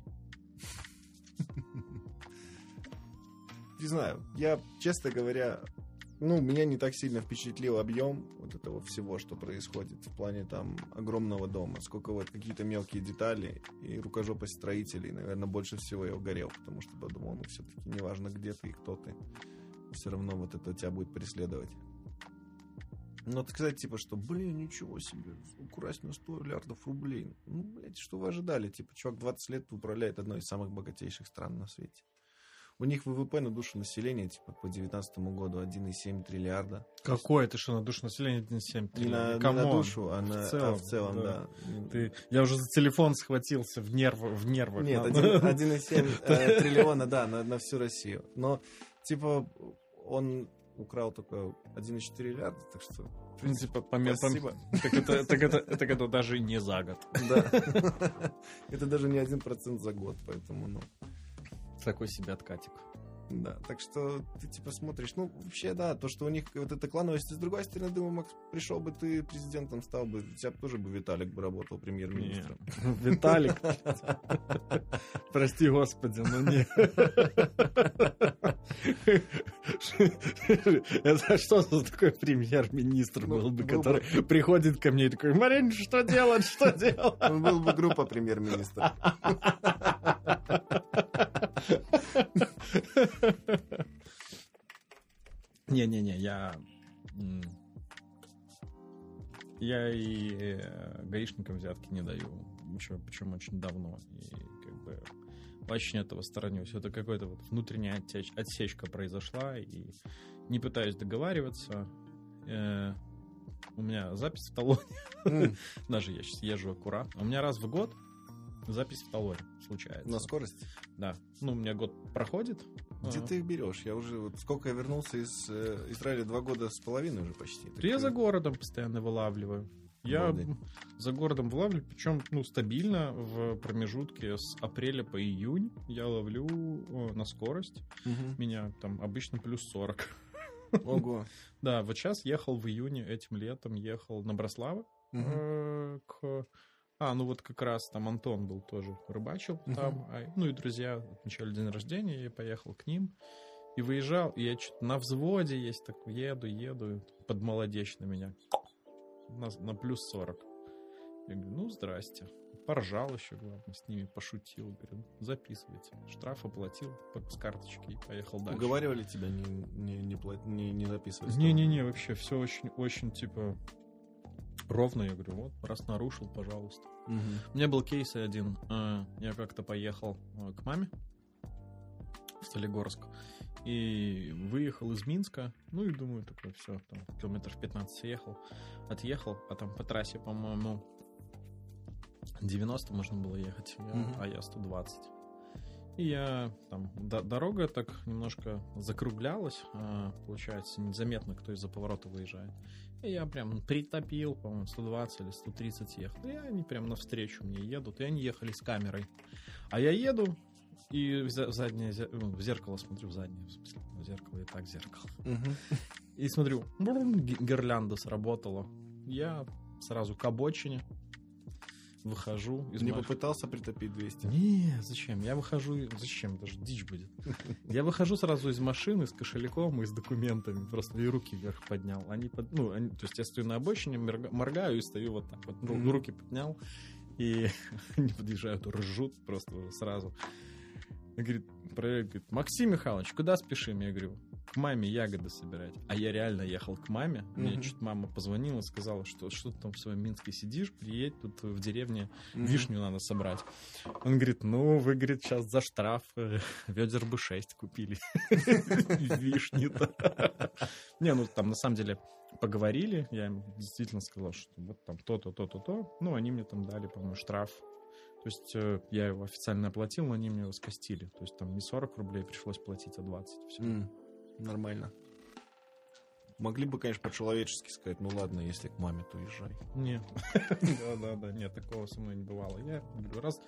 Не знаю, я, честно говоря, ну, меня не так сильно впечатлил объем вот этого всего, что происходит в плане там огромного дома. Сколько вот какие-то мелкие детали и рукожопость строителей, наверное, больше всего я угорел, потому что подумал, ну, все-таки неважно, где ты и кто ты, все равно вот это тебя будет преследовать. Ну, вот сказать, типа, что, блин, ничего себе, украсть на 100 миллиардов рублей. Ну, блядь, что вы ожидали? Типа, чувак 20 лет управляет одной из самых богатейших стран на свете. У них ВВП на душу населения, типа, по 2019 году 1,7 триллиарда. Какое ты что, на душу населения 1,7 триллиарда? Не на, не на душу, а, на, в целом, а в целом да. да. Ты, я уже за телефон схватился в, нерв, в нервах. Нет, 1,7 э, триллиона, да, на, на всю Россию. Но, типа, он украл только 1,4 миллиарда, так что... Ну, типа, по, Спасибо. По, так, это, так, это, так это даже не за год. Да. Это даже не один процент за год, поэтому, ну... Такой себе откатик. Да, так что ты типа смотришь, ну, вообще, да, то, что у них вот эта клановость, с другой стороны, думаю, Макс, пришел бы ты президентом, стал бы, у тебя тоже бы Виталик бы работал премьер-министром. Виталик? Прости, господи, ну не. Это что за такой премьер-министр ну, был бы, который приходит ко мне и такой, Марин, что делать, что делать? Был бы группа премьер-министра. Не-не-не, я... Я и э, гаишникам взятки не даю. Еще, причем очень давно. И как бы очень этого сторонюсь. Это какая-то вот внутренняя отсеч- отсечка произошла, и не пытаюсь договариваться. Э, у меня запись в талоне. Mm. Даже я сейчас езжу аккуратно. У меня раз в год запись в талоне случается. На скорость? Да. Ну, у меня год проходит. Где а. ты их берешь? Я уже вот сколько я вернулся из э, Израиля два года с половиной уже почти. Так я за городом постоянно вылавливаю. Я Молодец. за городом вылавливаю, причем ну, стабильно в промежутке с апреля по июнь я ловлю на скорость. Угу. Меня там обычно плюс 40. Ого. Да, вот сейчас ехал в июне этим летом, ехал на Брослава э, к а, ну вот как раз там Антон был тоже, рыбачил uh-huh. там. А, ну и друзья отмечали день рождения, я поехал к ним. И выезжал, и я что-то на взводе есть, так еду, еду, под молодечь на меня. На, на плюс 40. Я говорю, ну, здрасте. Поржал еще, главное, с ними пошутил. Говорю, записывайте. Штраф оплатил с карточки и поехал дальше. Уговаривали тебя не, не, не, не, не записывать? Не-не-не, вообще все очень, очень, типа, ровно. Я говорю, вот, раз нарушил, пожалуйста. Угу. У меня был кейс один. Э, я как-то поехал э, к маме в Солигорск и выехал из Минска. Ну и думаю, такой, все, там километров 15 ехал, отъехал, а там по трассе, по-моему, 90 можно было ехать, угу. а я 120. И я там д- дорога так немножко закруглялась, а, получается, незаметно, кто из-за поворота выезжает. И я прям притопил, по-моему, 120 или 130 ехал. И они прям навстречу мне едут, и они ехали с камерой. А я еду, и в заднее ну, в зеркало смотрю, в заднее, в смысле, в зеркало и так зеркало. И смотрю, гирлянда сработала. Я сразу к обочине, выхожу из Не попытался притопить 200? Не, зачем? Я выхожу... Зачем? Даже дичь будет. Я выхожу сразу из машины с кошельком и с документами. Просто и руки вверх поднял. Они под... Ну, они... То есть я стою на обочине, моргаю и стою вот так вот. Руки поднял. И они подъезжают, ржут просто сразу. Говорит, проверяет, говорит, Максим Михайлович, куда спешим? Я говорю, к маме ягоды собирать. А я реально ехал к маме. Мне чуть мама позвонила, сказала, что что ты там в своем Минске сидишь, приедь, тут в деревне mm-hmm. вишню надо собрать. Он говорит, ну, вы, говорит, сейчас за штраф э, ведер бы 6 купили. Вишни-то. Не, ну там на самом деле поговорили, я им действительно сказал, что вот там то-то, то-то, то. Ну, они мне там дали, по-моему, штраф. То есть э, я его официально оплатил, но они мне его скостили. То есть там не 40 рублей пришлось платить, а 20. Все. М, Нормально. Могли бы, конечно, по-человечески сказать, ну ладно, если к маме, то езжай. Нет. Да-да-да, нет, такого со мной не бывало. Я раз,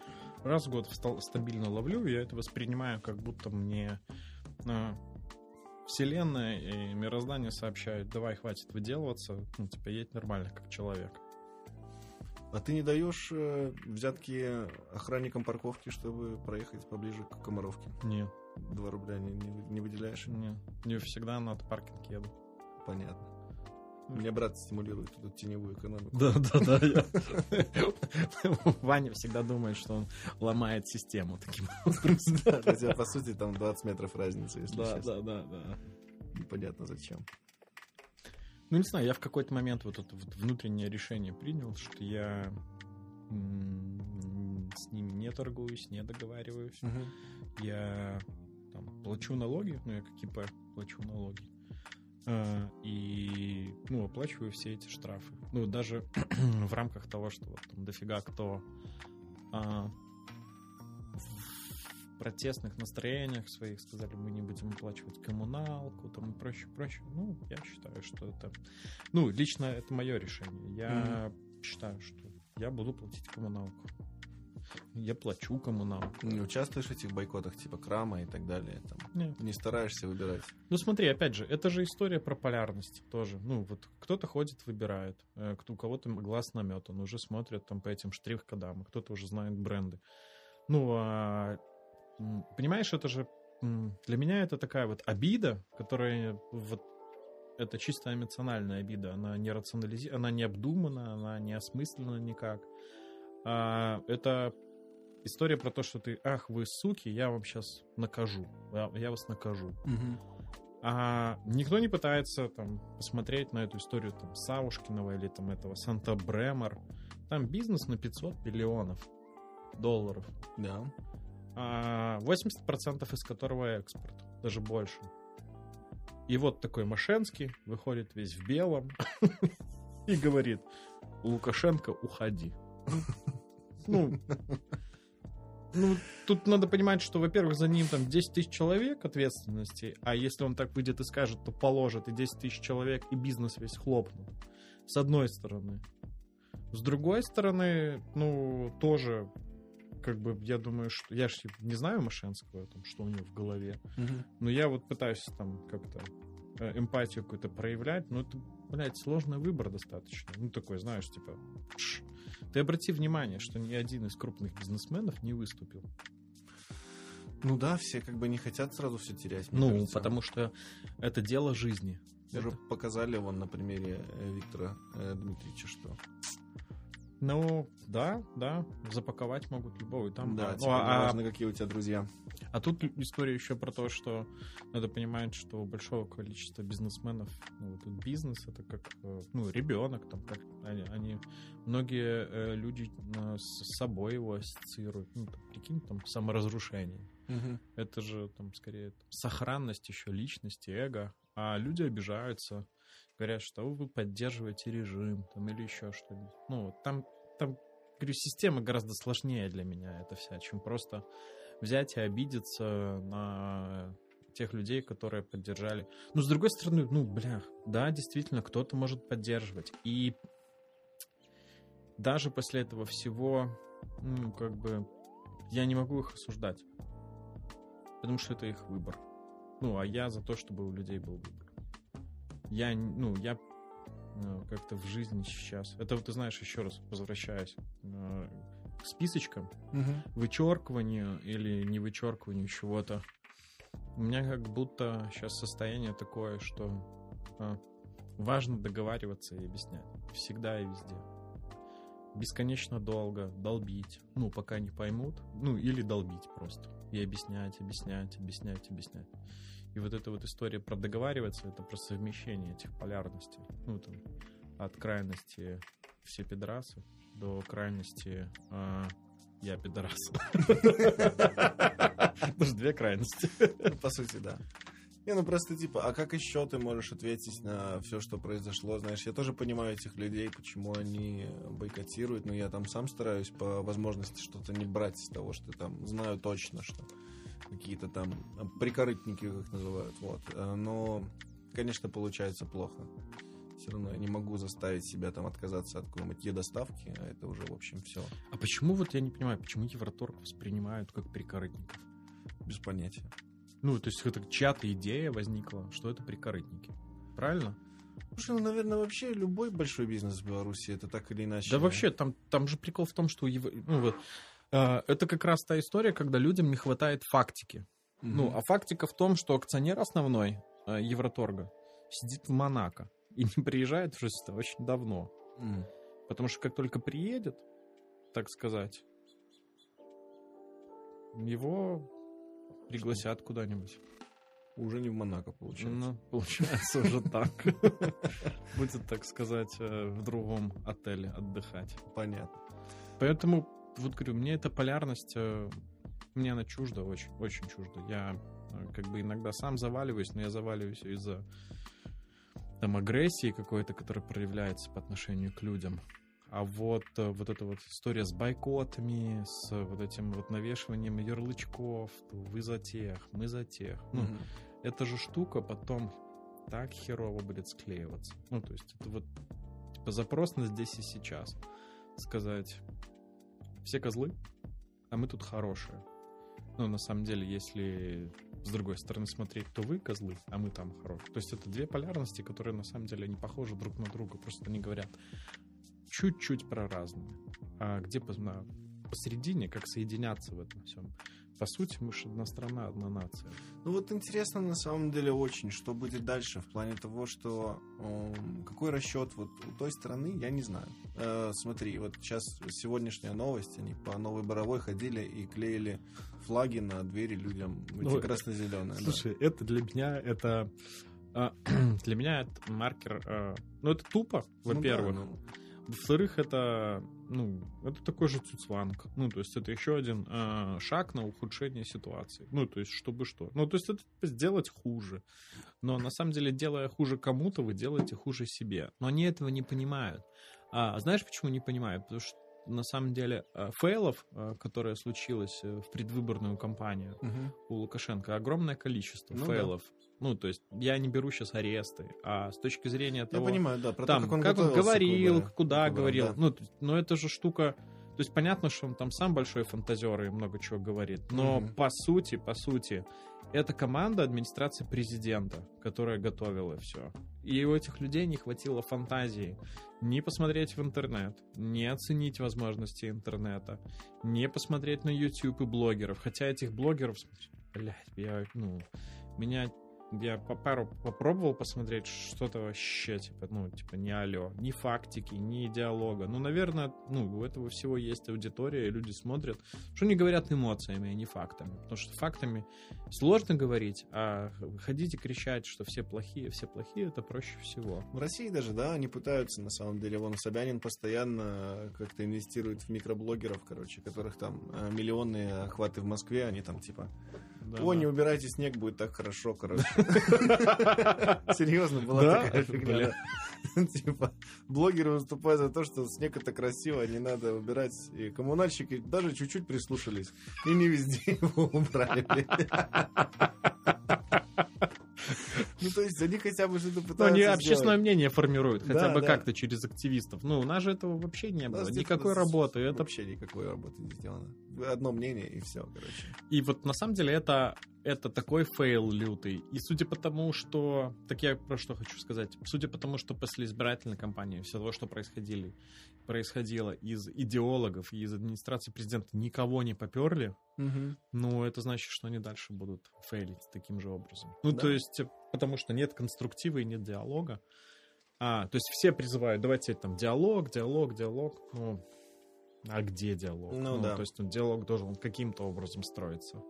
раз в год стабильно ловлю, я это воспринимаю, как будто мне а, Вселенная и мироздание сообщают, давай, хватит выделываться, ну, типа, едь нормально, как человек. А ты не даешь э, взятки охранникам парковки, чтобы проехать поближе к Комаровке? Нет, Два рубля не, не- не выделяешь? нет, не всегда на паркинг еду. Понятно. Меня брат стимулирует эту теневую экономику. Да, да, да. Ваня всегда думает, что он ломает систему таким образом. Тебя, по сути, там 20 метров разницы, если Да, честно. да, да, да. Непонятно зачем. Ну, не знаю, я в какой-то момент вот это вот внутреннее решение принял, что я с ними не торгуюсь, не договариваюсь. Я там, плачу налоги, ну, я как ИП плачу налоги. А, И, ну, оплачиваю все эти штрафы. Ну, даже в рамках того, что вот там дофига кто а, в протестных настроениях своих сказали, мы не будем оплачивать коммуналку, там и прочее, прочее. Ну, я считаю, что это... Ну, лично это мое решение. Я считаю, что я буду платить коммуналку. Я плачу коммуналку. Не участвуешь в этих бойкотах, типа крама и так далее? Там, Нет. не стараешься выбирать? Ну смотри, опять же, это же история про полярность тоже. Ну вот кто-то ходит, выбирает, э, у кого-то глаз наметан, уже смотрят там по этим штрих-кодам, кто-то уже знает бренды. Ну, а, понимаешь, это же для меня это такая вот обида, которая вот это чисто эмоциональная обида, она не рационализи... она не обдумана, она не осмыслена никак. А, это история про то, что ты, ах, вы суки, я вам сейчас накажу, я, я вас накажу. А никто не пытается там посмотреть на эту историю там Савушкиного или там этого Санта Бремер. Там бизнес на 500 миллионов долларов, Да. а 80% из которого экспорт, даже больше. И вот такой Машенский выходит весь в белом и говорит, Лукашенко, уходи. Ну, ну, тут надо понимать, что, во-первых, за ним там 10 тысяч человек ответственности, а если он так выйдет и скажет, то положит и 10 тысяч человек, и бизнес весь хлопнут. С одной стороны. С другой стороны, ну, тоже, как бы, я думаю, что... Я же не знаю Машенского, там, что у него в голове. Но я вот пытаюсь там как-то э, эмпатию какую-то проявлять, но это, блядь, сложный выбор достаточно. Ну, такой, знаешь, типа... пш. Ты обрати внимание, что ни один из крупных бизнесменов не выступил. Ну да, все как бы не хотят сразу все терять. Ну, кажется. потому что это дело жизни. Уже Это- показали вон на примере э, Виктора э, Дмитриевича, что Ну, да, да, запаковать могут любого. и Там, да, ну, типа, а, неважно, какие у тебя друзья. а тут история еще про то, что надо понимать, что у большого количества бизнесменов ну, вот бизнес это как э, ну ребенок, там как они, они- многие э, люди с собой его ассоциируют. Ну, там, прикинь, там саморазрушение. Это же там скорее там, сохранность еще личности, эго. А люди обижаются, говорят, что вы поддерживаете режим там, или еще что-нибудь. Ну, там, там, говорю, система гораздо сложнее для меня это вся, чем просто взять и обидеться на тех людей, которые поддержали. Ну, с другой стороны, ну, блях, да, действительно, кто-то может поддерживать. И даже после этого всего, ну, как бы, я не могу их осуждать. Потому что это их выбор. Ну, а я за то, чтобы у людей был выбор. Я, ну, я э, как-то в жизни сейчас... Это вот, ты знаешь, еще раз возвращаясь э, к списочкам, вычеркиванию или не вычеркиванию чего-то. У меня как будто сейчас состояние такое, что а, важно договариваться и объяснять. Всегда и везде. Бесконечно долго долбить, ну, пока не поймут, ну, или долбить просто. И объяснять, объяснять, объяснять, объяснять. И вот эта вот история про договариваться, это про совмещение этих полярностей. Ну, там, от крайности все пидорасы до крайности а, я пидорас. Даже две крайности. По сути, да. Не, ну просто типа, а как еще ты можешь ответить на все, что произошло? Знаешь, я тоже понимаю этих людей, почему они бойкотируют, но я там сам стараюсь по возможности что-то не брать из того, что там знаю точно, что какие-то там прикорытники, как их называют, вот. Э, но, конечно, получается плохо. Все равно я не могу заставить себя там отказаться от какой-нибудь доставки, а это уже, в общем, все. А почему вот я не понимаю, почему Евроторг воспринимают как прикорытников? Без понятия. Ну, то есть это чья-то идея возникла, что это прикорытники. Правильно? Слушай, ну, наверное, вообще любой большой бизнес в Беларуси это так или иначе. Да, вообще, там, там же прикол в том, что ну, вот, это как раз та история, когда людям не хватает фактики. Mm-hmm. Ну, а фактика в том, что акционер основной э, Евроторга сидит в Монако и не приезжает уже очень давно. Mm. Потому что как только приедет, так сказать, его пригласят куда-нибудь. Уже не в Монако, получается. Ну, получается уже так. Будет, так сказать, э, в другом отеле отдыхать. Понятно. Поэтому, вот говорю, мне эта полярность, э, мне она чужда, очень, очень чужда. Я э, как бы иногда сам заваливаюсь, но я заваливаюсь из-за там агрессии какой-то, которая проявляется по отношению к людям. А вот, э, вот эта вот история с бойкотами, с вот этим вот навешиванием ярлычков, вы за тех, мы за тех. Ну, mm-hmm. эта же штука потом так херово будет склеиваться. Ну, то есть это вот типа запрос на здесь и сейчас. Сказать, все козлы, а мы тут хорошие. Ну, на самом деле, если с другой стороны смотреть, то вы козлы, а мы там хорошие. То есть это две полярности, которые на самом деле не похожи друг на друга. Просто они говорят, чуть-чуть про разные. А где посередине, как соединяться в этом всем? По сути, мы же одна страна, одна нация. Ну вот интересно на самом деле очень, что будет дальше в плане того, что э, какой расчет вот у той страны, я не знаю. Э, смотри, вот сейчас сегодняшняя новость, они по Новой Боровой ходили и клеили флаги на двери людям, эти ну, красно-зеленые. Слушай, да. это для меня, это а, для меня это маркер, а, ну это тупо, во-первых. Ну, да, ну во-вторых, это, ну, это такой же цуцланг. Ну, то есть это еще один э, шаг на ухудшение ситуации. Ну, то есть чтобы что. Ну, то есть это сделать хуже. Но на самом деле, делая хуже кому-то, вы делаете хуже себе. Но они этого не понимают. А знаешь, почему не понимают? Потому что на самом деле э, fail ов, э, которое случилось э, в предвыборную кампанию угу. у Лукашенко, огромное количество ну, fail ов. Да. Ну, то есть я не беру сейчас аресты, а с точки зрения того... Я понимаю, да, про там, то, как он, как он говорил, куда, куда говорил. Да. Ну, но это же штука... То есть понятно, что он там сам большой фантазер и много чего говорит, но mm по сути, по сути, это команда администрации президента, которая готовила все. И у этих людей не хватило фантазии не посмотреть в интернет, не оценить возможности интернета, не посмотреть на YouTube и блогеров. Хотя этих блогеров, блядь, я, ну, меня я по пару попробовал посмотреть что-то вообще, типа, ну, типа, не алло, ни фактики, ни диалога. Ну, наверное, ну, у этого всего есть аудитория, и люди смотрят, что они говорят эмоциями, а не фактами. Потому что фактами сложно говорить, а ходить и кричать, что все плохие, все плохие, это проще всего. В России даже, да, они пытаются, на самом деле. Вон Собянин постоянно как-то инвестирует в микроблогеров, короче, которых там э, миллионные охваты в Москве, они там, типа, да, О, да. не убирайте снег, будет так хорошо, короче. Серьезно, была такая фигня. Типа, блогеры выступают за то, что снег это красиво, не надо убирать. И коммунальщики даже чуть-чуть прислушались. И не везде его убрали. Ну, то есть они хотя бы что-то пытаются Ну, они общественное мнение формируют, хотя бы как-то через активистов. Ну, у нас же этого вообще не было. Никакой работы. Это вообще никакой работы не сделано. Одно мнение и все, короче. И вот на самом деле это это такой fail лютый. И судя по тому, что... Так я про что хочу сказать. Судя по тому, что после избирательной кампании, все того, что происходили, происходило из идеологов и из администрации президента никого не поперли, угу. ну, это значит, что они дальше будут фейлить таким же образом. Ну, да. то есть, потому что нет конструктива и нет диалога. А, то есть все призывают, давайте там диалог, диалог, диалог. Ну, а где диалог? Ну, ну да. То есть ну, диалог должен каким-то образом строиться.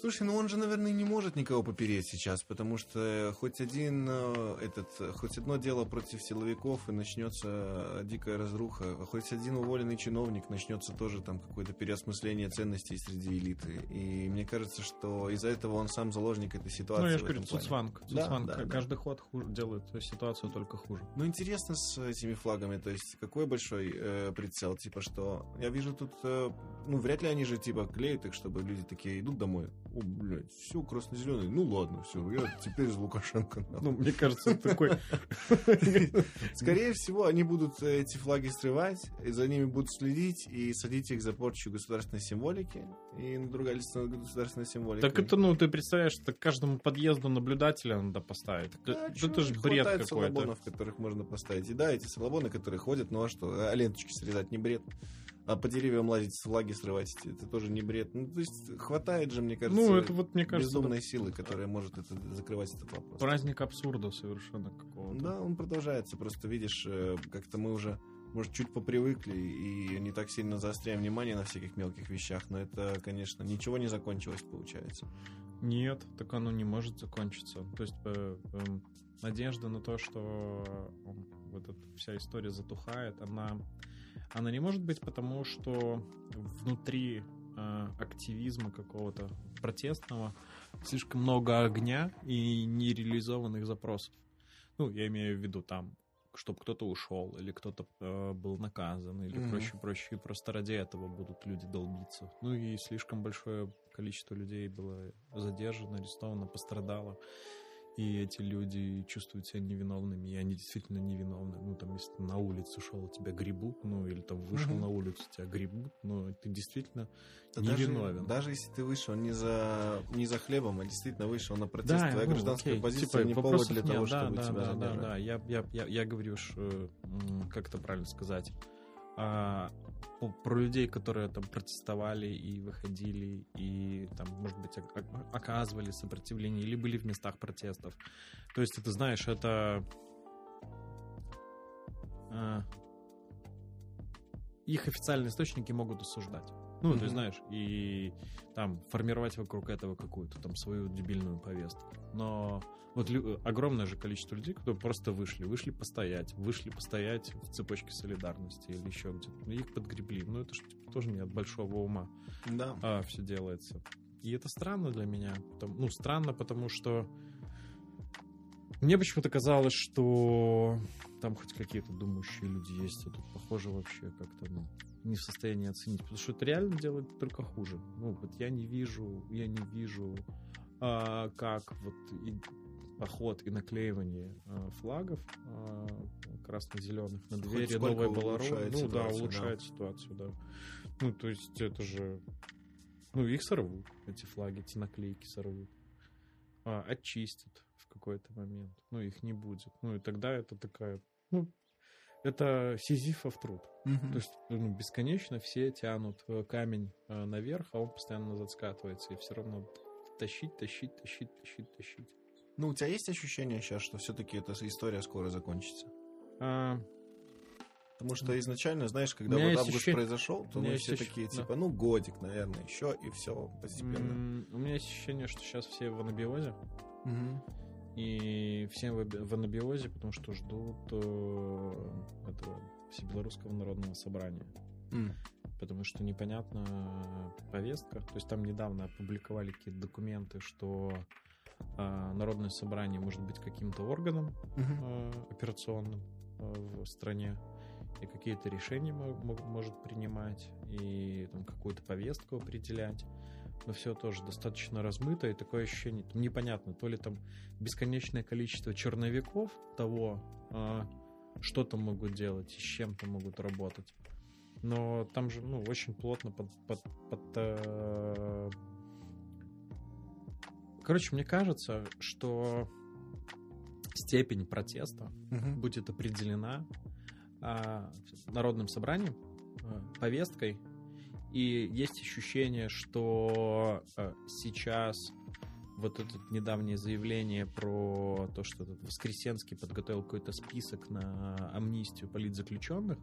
Слушай, ну он же, наверное, не может никого попереть сейчас, потому что хоть один э, этот, хоть одно дело против силовиков и начнется дикая разруха, хоть один уволенный чиновник начнется тоже там какое-то переосмысление ценностей среди элиты. И мне кажется, что из-за этого он сам заложник этой ситуации. Ну, я же говорю, Цуцванг. Цуцванг. Да, да, каждый да. ход хуже, делает ситуацию только хуже. Ну, интересно с этими флагами, то есть какой большой э, прицел, типа что? Я вижу тут, э, ну, вряд ли они же типа клеят их, чтобы люди такие идут домой о, блядь, все красно-зеленый. Ну ладно, все, я теперь из Лукашенко. Ну, мне кажется, такой... Скорее всего, они будут э, эти флаги срывать, и за ними будут следить и садить их за порчу государственной символики и надругательство над государственной символикой. Так это, ну, ты представляешь, это каждому подъезду наблюдателя надо поставить. Да, это же бред какой-то. салабонов, которых можно поставить. И да, эти салабоны, которые ходят, ну а что, а ленточки срезать не бред а по деревьям лазить, флаги срывать, это тоже не бред. Ну, то есть хватает же, мне кажется, ну, это вот, мне кажется, безумной это... силы, которая может это, закрывать этот вопрос. Праздник абсурда совершенно какого-то. Да, он продолжается. Просто видишь, э, как-то мы уже, может, чуть попривыкли и не так сильно заостряем внимание на всяких мелких вещах, но это, конечно, ничего не закончилось, получается. Нет, так оно не может закончиться. То есть э, э, надежда на то, что э, вот эта вся история затухает, она она не может быть, потому что внутри э, активизма какого-то протестного слишком много огня и нереализованных запросов. Ну, я имею в виду там, чтобы кто-то ушел, или кто-то э, был наказан, или mm-hmm. проще, проще. И просто ради этого будут люди долбиться. Ну и слишком большое количество людей было задержано, арестовано, пострадало и эти люди чувствуют себя невиновными, и они действительно невиновны. Ну, там, если ты на улицу шел, тебя гребут, ну, или там вышел угу. на улицу, тебя гребут, но ты действительно да невиновен. Даже, даже если ты вышел не за, не за хлебом, а действительно вышел на протест, да, твоя ну, гражданская окей. позиция типа, не повод для нет, того, да, чтобы да, тебя да, задержать. Да, да, я, я, я, я говорю, что, как это правильно сказать, а, про людей, которые там протестовали и выходили, и там, может быть, оказывали сопротивление, или были в местах протестов. То есть, это, знаешь, это... А, их официальные источники могут осуждать. Ну, mm-hmm. ты знаешь, и там формировать вокруг этого какую-то там свою дебильную повестку. Но вот лю- огромное же количество людей, которые просто вышли, вышли постоять, вышли постоять в цепочке солидарности или еще где-то. Ну, их подгребли. Ну, это же типа, тоже не от большого ума да. а, все делается. И это странно для меня. Потому, ну, странно, потому что мне почему-то казалось, что там хоть какие-то думающие люди есть, а тут, похоже, вообще как-то, ну, не в состоянии оценить, потому что это реально делает только хуже. Ну, вот я не вижу, я не вижу, а, как вот и поход и наклеивание а, флагов а, красно-зеленых на двери новой Беларуси, ну да, улучшает да. ситуацию, да. Ну, то есть это же, ну, их сорвут, эти флаги, эти наклейки сорвут, а, очистят в какой-то момент, ну, их не будет. Ну, и тогда это такая, ну, это сизифов труд. Угу. То есть ну, бесконечно все тянут э, камень э, наверх, а он постоянно назад скатывается. И все равно тащить, тащить, тащить, тащить, тащить. Ну, у тебя есть ощущение сейчас, что все-таки эта история скоро закончится? А... Потому что изначально, знаешь, когда вот август ощущение... произошел, то мы все ощущ... такие, типа, да. ну, годик, наверное, еще, и все постепенно. М-м, у меня есть ощущение, что сейчас все в анабиозе. Угу. И все в, анабиозе, потому что ждут э, этого Всебелорусского народного собрания. Mm. Потому что непонятна повестка. То есть там недавно опубликовали какие-то документы, что э, Народное собрание может быть каким-то органом mm-hmm. э, операционным э, в стране и какие-то решения может принимать, и там какую-то повестку определять но все тоже достаточно размыто, и такое ощущение, там, непонятно, то ли там бесконечное количество черновиков того, а, что там могут делать и с чем там могут работать. Но там же, ну, очень плотно под... под, под э... Короче, мне кажется, что степень протеста угу. будет определена э, народным собранием, э, повесткой и есть ощущение, что э, сейчас вот это недавнее заявление про то, что этот Воскресенский подготовил какой-то список на амнистию политзаключенных,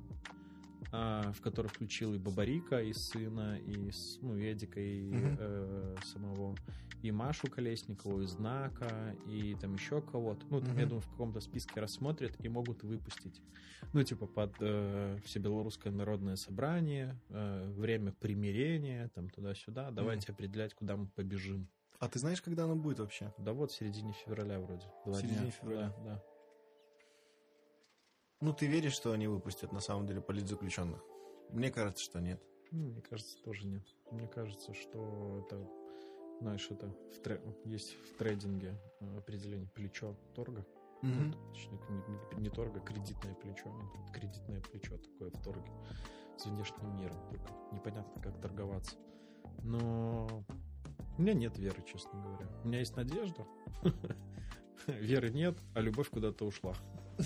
а, в который включил и Бабарика, и сына, и, ну, Эдика, и mm-hmm. э, самого, и Машу Колесникову, и Знака, и там еще кого-то. Ну, там, mm-hmm. я думаю, в каком-то списке рассмотрят и могут выпустить. Ну, типа под э, Всебелорусское народное собрание, э, время примирения, там туда-сюда. Давайте mm-hmm. определять, куда мы побежим. А ты знаешь, когда оно будет вообще? Да вот, в середине февраля вроде. В середине дня. февраля? Да, да. Ну, ты веришь, что они выпустят на самом деле политзаключенных? Мне кажется, что нет. Ну, мне кажется, тоже нет. Мне кажется, что это, знаешь, это в тре... есть в трейдинге э, определение плечо торга. Mm-hmm. Вот, точнее, не, не торга, кредитное плечо. Кредитное плечо такое в торге с внешним миром. Только непонятно, как торговаться. Но у меня нет веры, честно говоря. У меня есть надежда. Веры нет, а любовь куда-то ушла.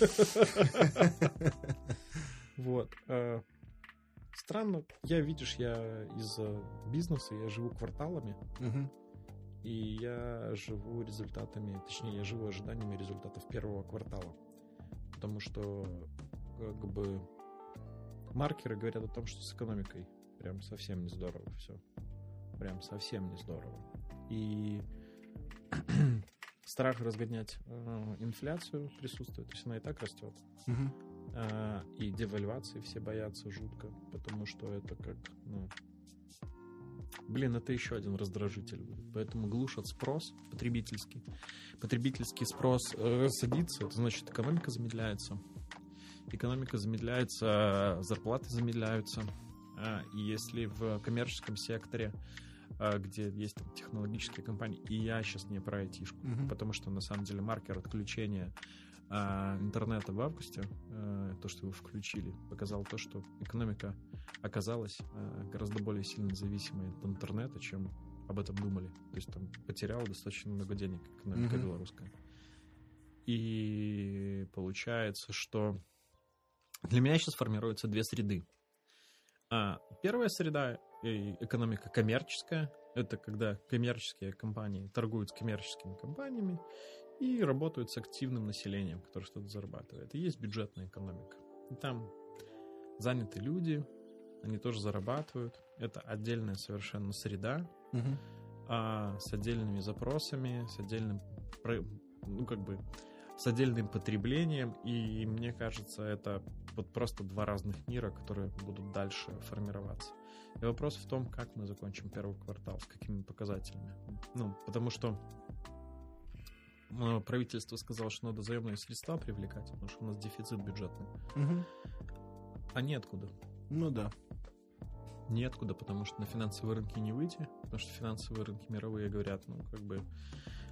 Вот. Э, странно. Я, видишь, я из бизнеса, я живу кварталами. И я живу результатами, точнее, я живу ожиданиями результатов первого квартала. Потому что, как бы, маркеры говорят о том, что с экономикой прям совсем не здорово все. Прям совсем не здорово. И страх разгонять э, инфляцию присутствует, то есть она и так растет. Угу. Э, и девальвации все боятся жутко, потому что это как, ну, блин, это еще один раздражитель будет. Поэтому глушат спрос потребительский. Потребительский спрос э, садится, это значит экономика замедляется. Экономика замедляется, зарплаты замедляются. Э, и если в коммерческом секторе а, где есть там, технологические компании. И я сейчас не про айтишку, mm-hmm. потому что на самом деле маркер отключения а, интернета в августе, а, то, что вы включили, показал то, что экономика оказалась а, гораздо более сильно зависимой от интернета, чем об этом думали. То есть там потеряла достаточно много денег экономика mm-hmm. белорусская. И получается, что для меня сейчас формируются две среды. А, первая среда экономика коммерческая. Это когда коммерческие компании торгуют с коммерческими компаниями и работают с активным населением, которое что-то зарабатывает. И есть бюджетная экономика. И там заняты люди, они тоже зарабатывают. Это отдельная совершенно среда угу. а, с отдельными запросами, с отдельным, ну как бы, с отдельным потреблением. И мне кажется, это вот просто два разных мира, которые будут дальше формироваться. И вопрос в том, как мы закончим первый квартал, с какими показателями. Ну, потому что правительство сказало, что надо заемные средства привлекать, потому что у нас дефицит бюджетный. Угу. А неоткуда. Ну да. Неоткуда, потому что на финансовые рынки не выйти, потому что финансовые рынки мировые говорят, ну, как бы,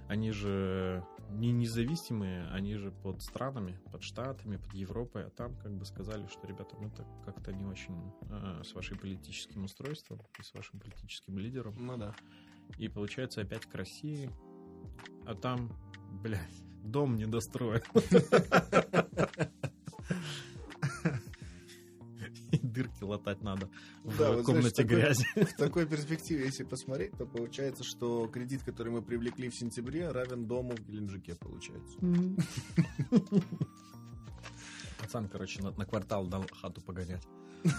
они же не независимые, они же под странами, под Штатами, под Европой, а там как бы сказали, что, ребята, мы так как-то не очень э, с вашим политическим устройством и с вашим политическим лидером. Ну да. И получается опять к России, а там, блядь, дом не достроен. дырки латать надо в да, комнате вот, знаешь, грязи. Такой, в такой перспективе, если посмотреть, то получается, что кредит, который мы привлекли в сентябре, равен дому в Геленджике, получается. Пацан, короче, на, на квартал дал хату погонять.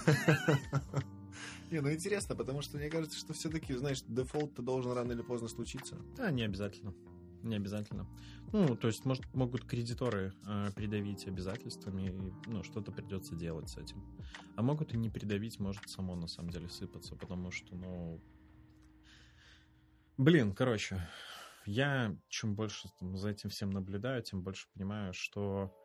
Не, ну интересно, потому что мне кажется, что все-таки, знаешь, дефолт-то должен рано или поздно случиться. Да, не обязательно. Не обязательно. Ну, то есть, может, могут кредиторы э, придавить обязательствами, и ну, что-то придется делать с этим. А могут и не придавить, может само на самом деле сыпаться, потому что, ну... Блин, короче, я чем больше там, за этим всем наблюдаю, тем больше понимаю, что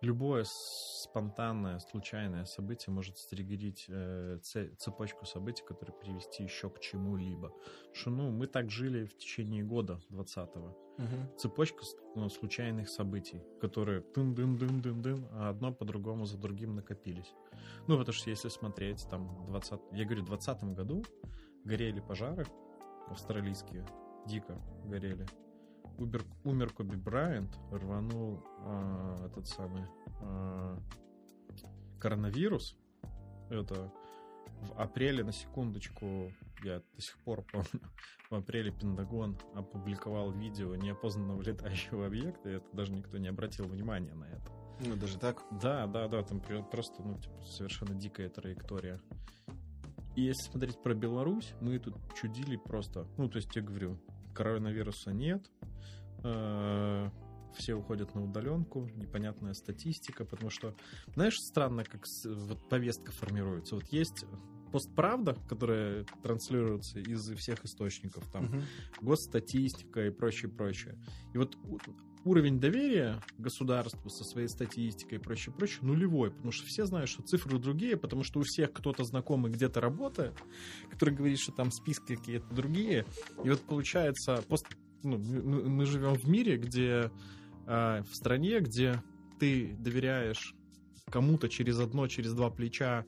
любое спонтанное, случайное событие может стригерить э, цепочку событий, которые привести еще к чему-либо. Что, ну, мы так жили в течение года 20-го. Угу. Цепочка ну, случайных событий, которые дын-дын-дын-дын-дын, а одно по-другому за другим накопились. Ну, потому что если смотреть, там, 20... Я говорю, в 20 году горели пожары австралийские, дико горели умер, умер Коби Брайант, рванул э, этот самый э, коронавирус. Это в апреле, на секундочку, я до сих пор помню, в апреле Пентагон опубликовал видео неопознанного летающего объекта, и это даже никто не обратил внимания на это. Ну, даже так? Да, да, да, там просто, ну, типа, совершенно дикая траектория. И если смотреть про Беларусь, мы тут чудили просто, ну, то есть я говорю, коронавируса нет, все уходят на удаленку, непонятная статистика, потому что, знаешь, странно, как вот повестка формируется. Вот есть постправда, которая транслируется из всех источников, там, угу. госстатистика и прочее, прочее. И вот уровень доверия государству со своей статистикой и прочее, прочее нулевой, потому что все знают, что цифры другие, потому что у всех кто-то знакомый где-то работает, который говорит, что там списки какие-то другие. И вот получается, пост... ну, мы живем в мире, где э, в стране, где ты доверяешь кому-то через одно, через два плеча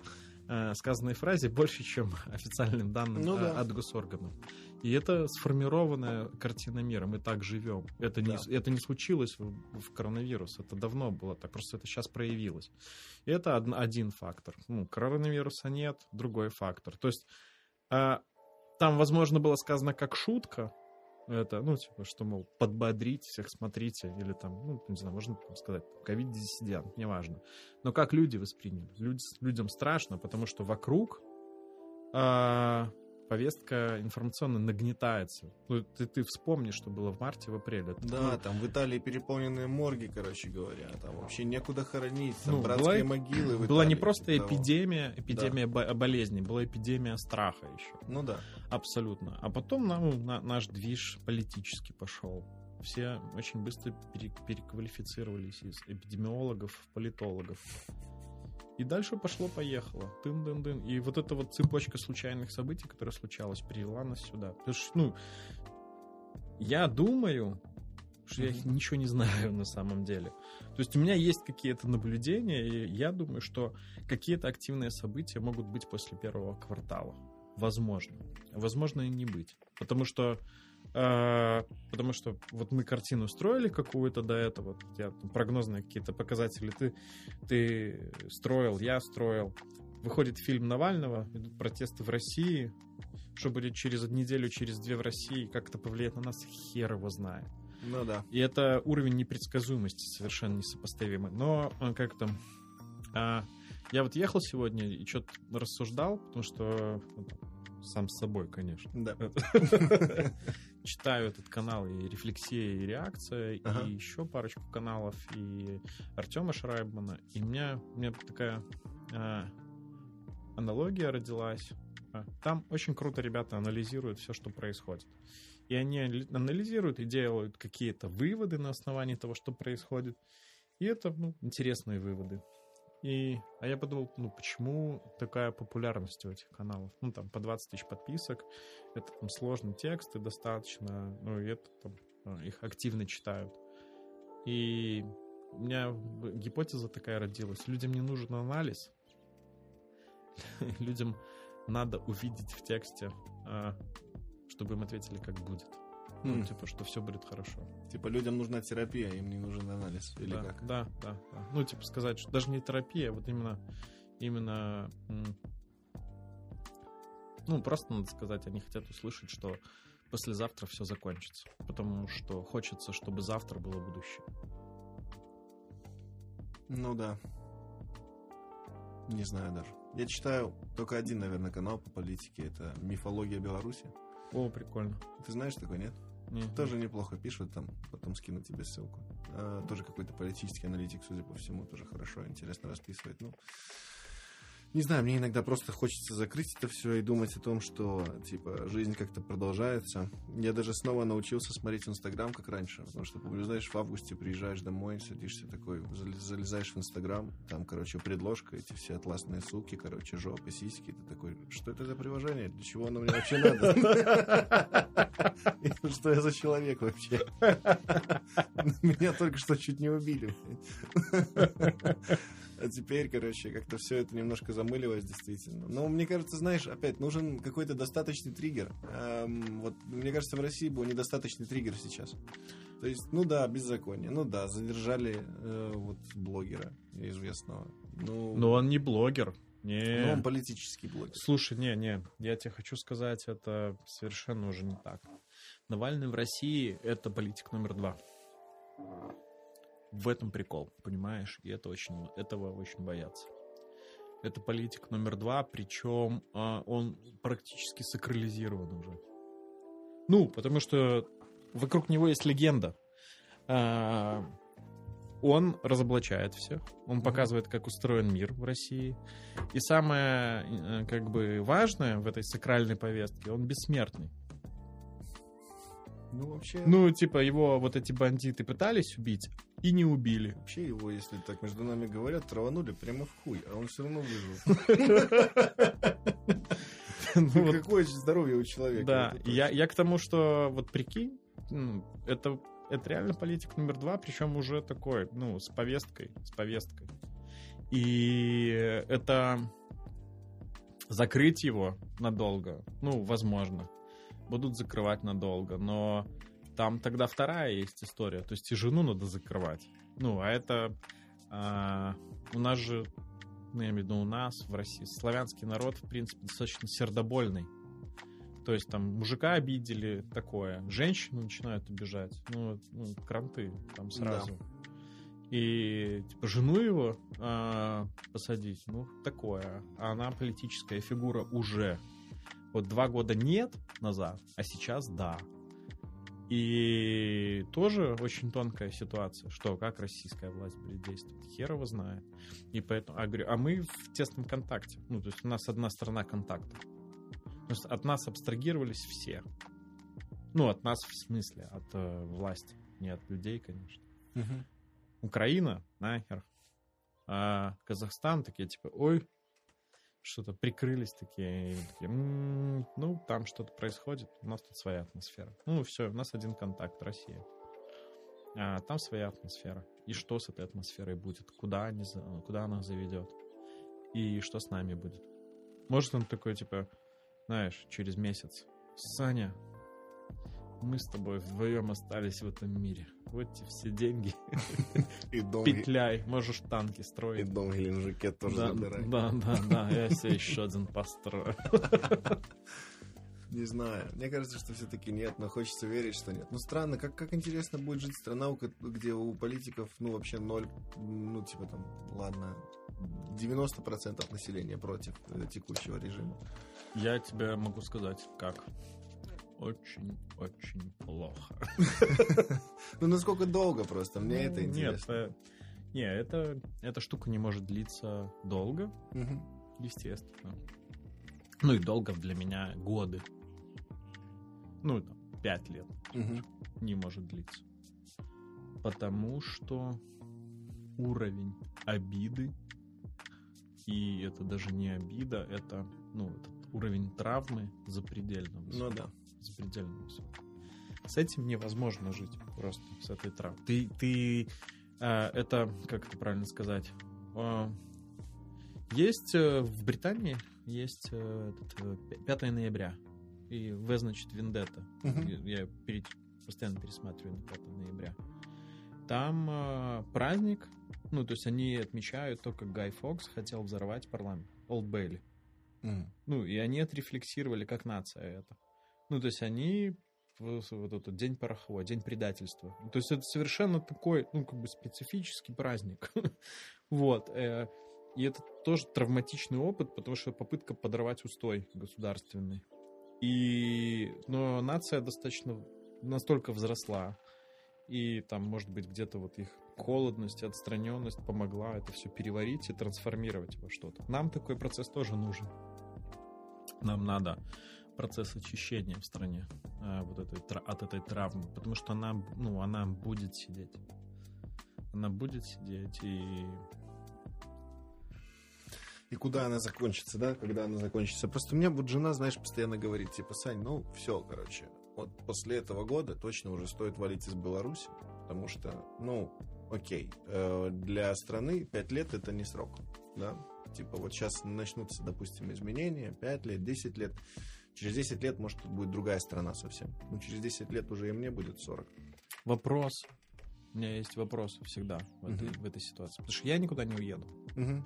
э, сказанной фразе больше, чем официальным данным ну, да. от госорганов. И это сформированная картина мира. Мы так живем. Это, да. не, это не случилось в, в коронавирус. Это давно было так. Просто это сейчас проявилось. И это од, один фактор. Ну, коронавируса нет, другой фактор. То есть э, там, возможно, было сказано как шутка, это, ну, типа, что, мол, подбодрить всех, смотрите, или там, ну, не знаю, можно сказать, ковид-диссидент, неважно. Но как люди восприняли? Люди, людям страшно, потому что вокруг а, повестка информационно нагнетается. Ну, ты, ты вспомни, что было в марте, в апреле. Да, ну, там в Италии переполненные морги, короче говоря. Там вообще некуда хоронить. Там ну, братские была, могилы в Была не просто эпидемия, эпидемия да. болезни, была эпидемия страха еще. Ну да. Абсолютно. А потом ну, на, наш движ политический пошел. Все очень быстро переквалифицировались из эпидемиологов в политологов. И дальше пошло-поехало. Тын-дын-дын. И вот эта вот цепочка случайных событий, которая случалась, привела нас сюда. Потому что, ну, я думаю, что я ничего не знаю на самом деле. То есть у меня есть какие-то наблюдения, и я думаю, что какие-то активные события могут быть после первого квартала. Возможно. Возможно и не быть. Потому что потому что вот мы картину строили какую-то до этого, я, прогнозные какие-то показатели ты, ты строил, я строил. Выходит фильм Навального, идут протесты в России, что будет через неделю, через две в России, как это повлияет на нас, хер его знает. Ну да. И это уровень непредсказуемости совершенно несопоставимый. Но а, как там... А, я вот ехал сегодня и что-то рассуждал, потому что сам с собой, конечно. Да. читаю этот канал и «Рефлексия», и «Реакция», ага. и еще парочку каналов, и Артема Шрайбмана, и у меня, у меня такая э, аналогия родилась. А, там очень круто ребята анализируют все, что происходит. И они анализируют и делают какие-то выводы на основании того, что происходит. И это ну, интересные выводы. И, а я подумал, ну почему такая популярность у этих каналов? Ну там по 20 тысяч подписок, это там сложные тексты достаточно, ну и это там а, их активно читают. И у меня гипотеза такая родилась. Людям не нужен анализ. Людям надо увидеть в тексте, а, чтобы им ответили, как будет. Ну, mm. типа, что все будет хорошо. Типа, людям нужна терапия, им не нужен анализ. Или да, как? Да, да, да. Ну, типа, сказать, что даже не терапия, а вот именно, именно, ну, просто надо сказать, они хотят услышать, что послезавтра все закончится. Потому что хочется, чтобы завтра было будущее. Ну да. Не знаю даже. Я читаю только один, наверное, канал по политике. Это «Мифология Беларуси». О, прикольно. Ты знаешь такой, нет? Нет. Тоже неплохо пишут там, потом скину тебе ссылку. А, тоже какой-то политический аналитик, судя по всему, тоже хорошо, интересно расписывает. Ну, не знаю, мне иногда просто хочется закрыть это все и думать о том, что, типа, жизнь как-то продолжается. Я даже снова научился смотреть Инстаграм, как раньше, потому что, знаешь, в августе приезжаешь домой, садишься такой, залезаешь в Инстаграм, там, короче, предложка, эти все атласные суки, короче, жопы, сиськи, ты такой, что это за приложение, для чего оно мне вообще надо? Что я за человек вообще? Меня только что чуть не убили. А теперь, короче, как-то все это немножко замылилось, действительно. Но мне кажется, знаешь, опять нужен какой-то достаточный триггер. Эм, вот мне кажется, в России был недостаточный триггер сейчас. То есть, ну да, беззаконие. Ну да, задержали э, вот блогера известного. Ну, Но он не блогер. Не. Ну, он политический блогер. Слушай, не, не, я тебе хочу сказать, это совершенно уже не так. Навальный в России это политик номер два. В этом прикол, понимаешь? И это очень, этого очень боятся. Это политик номер два, причем а, он практически сакрализирован уже. Ну, потому что вокруг него есть легенда. А, он разоблачает всех, он показывает, как устроен мир в России. И самое, э, как бы, важное в этой сакральной повестке, он бессмертный. Ну, вообще... Ну, типа, его вот эти бандиты пытались убить и не убили. Вообще его, если так между нами говорят, траванули прямо в хуй, а он все равно выжил. Ну какое здоровье у человека. Да, я к тому, что вот прикинь, это это реально политик номер два, причем уже такой, ну, с повесткой, с повесткой. И это закрыть его надолго, ну, возможно будут закрывать надолго, но там тогда вторая есть история, то есть и жену надо закрывать. Ну, а это а, у нас же, ну, я имею в виду у нас, в России, славянский народ, в принципе, достаточно сердобольный. То есть там мужика обидели, такое. Женщину начинают обижать. Ну, ну кранты там сразу. Да. И типа жену его э, посадить, ну, такое. А она политическая фигура уже. Вот два года нет назад, а сейчас да. И тоже очень тонкая ситуация, что как российская власть будет действовать, хер его знает. И поэтому, а, говорю, а мы в тесном контакте. Ну, то есть у нас одна сторона контакта. То есть от нас абстрагировались все. Ну, от нас в смысле, от э, власти, не от людей, конечно. Угу. Украина, нахер. А Казахстан такие, типа, ой, что-то прикрылись такие, такие м-м, ну, там что-то происходит, у нас тут своя атмосфера. Ну, все, у нас один контакт, Россия. А там своя атмосфера. И что с этой атмосферой будет? Куда, они, куда она заведет? И что с нами будет? Может он такой, типа, знаешь, через месяц. Саня, мы с тобой вдвоем остались в этом мире. Вот тебе все деньги. И дом... Петляй, можешь танки строить. И дом в Геленджике тоже да, забирай. Да, да, да, я себе еще один построю. Не знаю. Мне кажется, что все-таки нет, но хочется верить, что нет. Ну, странно, как, как интересно будет жить страна, где у политиков, ну, вообще ноль, ну, типа там, ладно, 90% населения против э, текущего режима. Я тебе могу сказать, как очень-очень плохо. Ну, насколько долго просто? Мне это интересно. Нет, не, это, эта штука не может длиться долго, естественно. Ну и долго для меня годы. Ну, там, пять лет не может длиться. Потому что уровень обиды, и это даже не обида, это, ну, этот уровень травмы запредельно высок. Ну да запредельно высок. С этим невозможно жить просто, с этой травмой. Ты, ты э, это, как это правильно сказать, э, есть э, в Британии, есть э, этот, 5 ноября, и В, значит, Вендетта. Uh-huh. Я перед, постоянно пересматриваю на 5 ноября. Там э, праздник, ну, то есть они отмечают то, как Гай Фокс хотел взорвать парламент, Олд Бейли. Mm. Ну, и они отрефлексировали как нация это. Ну, то есть они вот этот день пороховой, день предательства. То есть это совершенно такой, ну, как бы специфический праздник. вот. Э, и это тоже травматичный опыт, потому что попытка подорвать устой государственный. И, но нация достаточно настолько взросла, и там, может быть, где-то вот их холодность, отстраненность помогла это все переварить и трансформировать во что-то. Нам такой процесс тоже нужен. Нам надо процесс очищения в стране а, вот этой, от этой травмы, потому что она, ну, она будет сидеть. Она будет сидеть и... И куда она закончится, да, когда она закончится. Просто у меня вот жена, знаешь, постоянно говорит, типа, Сань, ну, все, короче, вот после этого года точно уже стоит валить из Беларуси, потому что, ну, окей, э, для страны 5 лет это не срок, да, типа вот сейчас начнутся, допустим, изменения, 5 лет, 10 лет, Через 10 лет, может, будет другая страна совсем. Ну, через 10 лет уже и мне будет 40. Вопрос. У меня есть вопрос всегда в этой, uh-huh. в этой ситуации. Потому что я никуда не уеду. Uh-huh.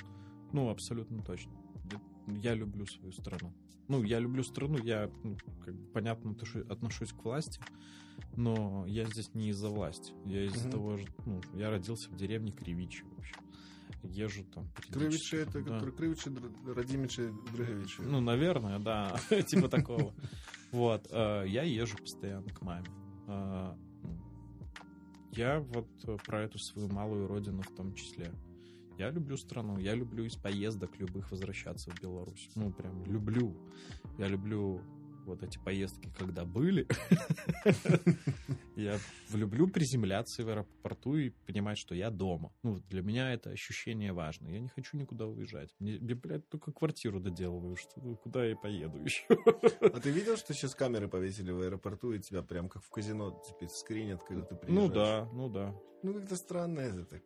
Ну, абсолютно точно. я люблю свою страну. Ну, я люблю страну, я, ну, как бы, понятно, отношусь к власти, но я здесь не из-за власти. Я из-за mm-hmm. того, что ну, я родился в деревне Кривичи вообще. Езжу там. Кривичи это да. Кривичи, Радимичи, Драговичи. Ну, наверное, да, типа такого. Вот, э, я езжу постоянно к маме. Э, я вот про эту свою малую родину в том числе. Я люблю страну, я люблю из поездок любых возвращаться в Беларусь. Ну, прям люблю. Я люблю вот эти поездки, когда были. Я люблю приземляться в аэропорту и понимать, что я дома. Ну, для меня это ощущение важно. Я не хочу никуда уезжать. Мне, блядь, только квартиру доделываю, что ну, куда я поеду еще. А ты видел, что сейчас камеры повесили в аэропорту, и тебя прям как в казино теперь скринят, когда ты приезжаешь? Ну да, ну да. Ну, как-то странно это так.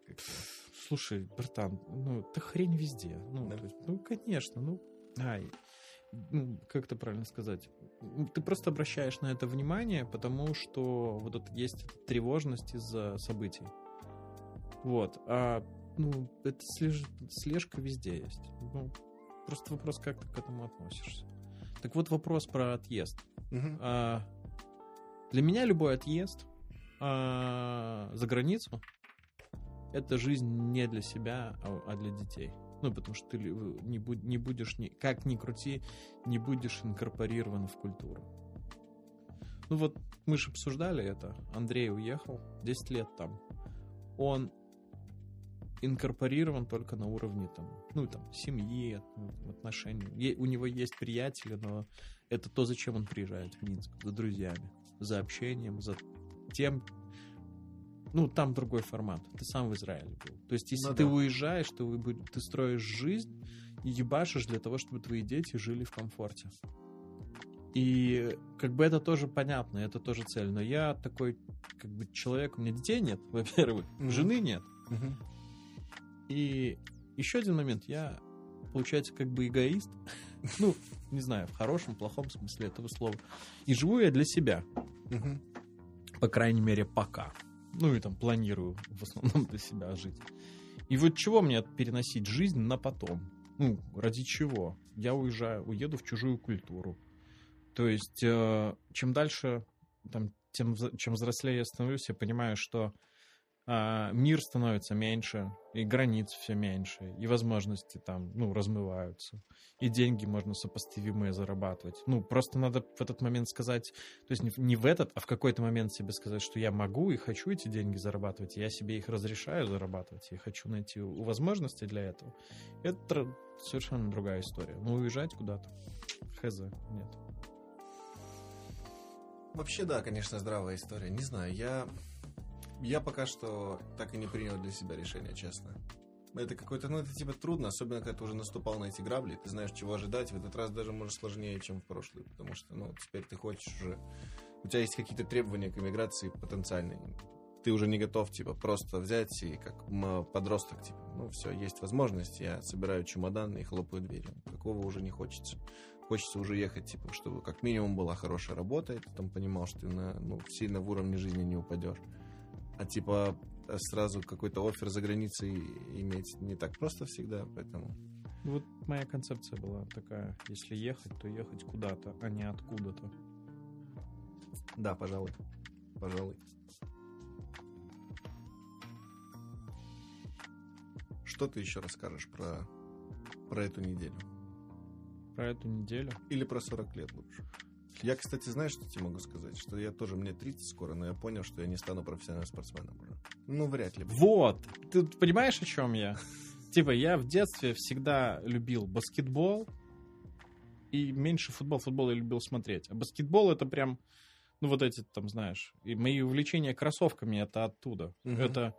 Слушай, братан, ну, это хрень везде. Ну, ну конечно, ну, ай, ну, как это правильно сказать? Ты просто обращаешь на это внимание, потому что вот это есть тревожность из-за событий. Вот. А, ну, это слеж... слежка везде есть. Ну, просто вопрос, как ты к этому относишься. Так вот вопрос про отъезд. Угу. А, для меня любой отъезд а, за границу это жизнь не для себя, а, а для детей. Ну, потому что ты не, будь, не будешь, ни, как ни крути, не будешь инкорпорирован в культуру. Ну вот мы же обсуждали это. Андрей уехал, 10 лет там. Он инкорпорирован только на уровне там, ну, там, семьи, отношений. у него есть приятели, но это то, зачем он приезжает в Минск, за друзьями, за общением, за тем, ну, там другой формат. Ты сам в Израиле был. То есть, если ну, ты да. уезжаешь, ты, ты строишь жизнь и ебашишь для того, чтобы твои дети жили в комфорте. И как бы это тоже понятно, это тоже цель. Но я такой, как бы, человек, у меня детей нет, во-первых, mm-hmm. жены нет. Mm-hmm. И еще один момент, я, получается, как бы эгоист. ну, не знаю, в хорошем, плохом смысле этого слова. И живу я для себя. Mm-hmm. По крайней мере, пока. Ну и там планирую в основном для себя жить. И вот чего мне переносить жизнь на потом? Ну, ради чего? Я уезжаю, уеду в чужую культуру. То есть, э, чем дальше, там, тем, чем взрослее я становлюсь, я понимаю, что а, мир становится меньше, и границ все меньше, и возможности там, ну, размываются, и деньги можно сопоставимые зарабатывать. Ну, просто надо в этот момент сказать, то есть не, не в этот, а в какой-то момент себе сказать, что я могу и хочу эти деньги зарабатывать, и я себе их разрешаю зарабатывать, и хочу найти возможности для этого. Это совершенно другая история. Ну, уезжать куда-то, хз, нет. Вообще, да, конечно, здравая история. Не знаю, я я пока что так и не принял для себя решение, честно. Это какой-то, ну, это типа трудно, особенно когда ты уже наступал на эти грабли, ты знаешь, чего ожидать. В этот раз даже, может, сложнее, чем в прошлый, потому что, ну, теперь ты хочешь уже... У тебя есть какие-то требования к иммиграции потенциальные. Ты уже не готов, типа, просто взять и как подросток, типа, ну, все, есть возможность, я собираю чемодан и хлопаю дверью. Такого уже не хочется. Хочется уже ехать, типа, чтобы как минимум была хорошая работа, и ты там понимал, что ты на, ну, сильно в уровне жизни не упадешь. А типа сразу какой-то офер за границей иметь не так просто всегда, поэтому... Вот моя концепция была такая, если ехать, то ехать куда-то, а не откуда-то. Да, пожалуй. Пожалуй. Что ты еще расскажешь про, про эту неделю? Про эту неделю? Или про 40 лет лучше? Я, кстати, знаешь, что тебе могу сказать? Что я тоже, мне 30 скоро, но я понял, что я не стану профессиональным спортсменом уже. Ну, вряд ли. Вот! Ты понимаешь, о чем я? Типа, я в детстве всегда любил баскетбол и меньше футбол. Футбол я любил смотреть. А баскетбол это прям, ну, вот эти там, знаешь, и мои увлечения кроссовками это оттуда. Угу. Это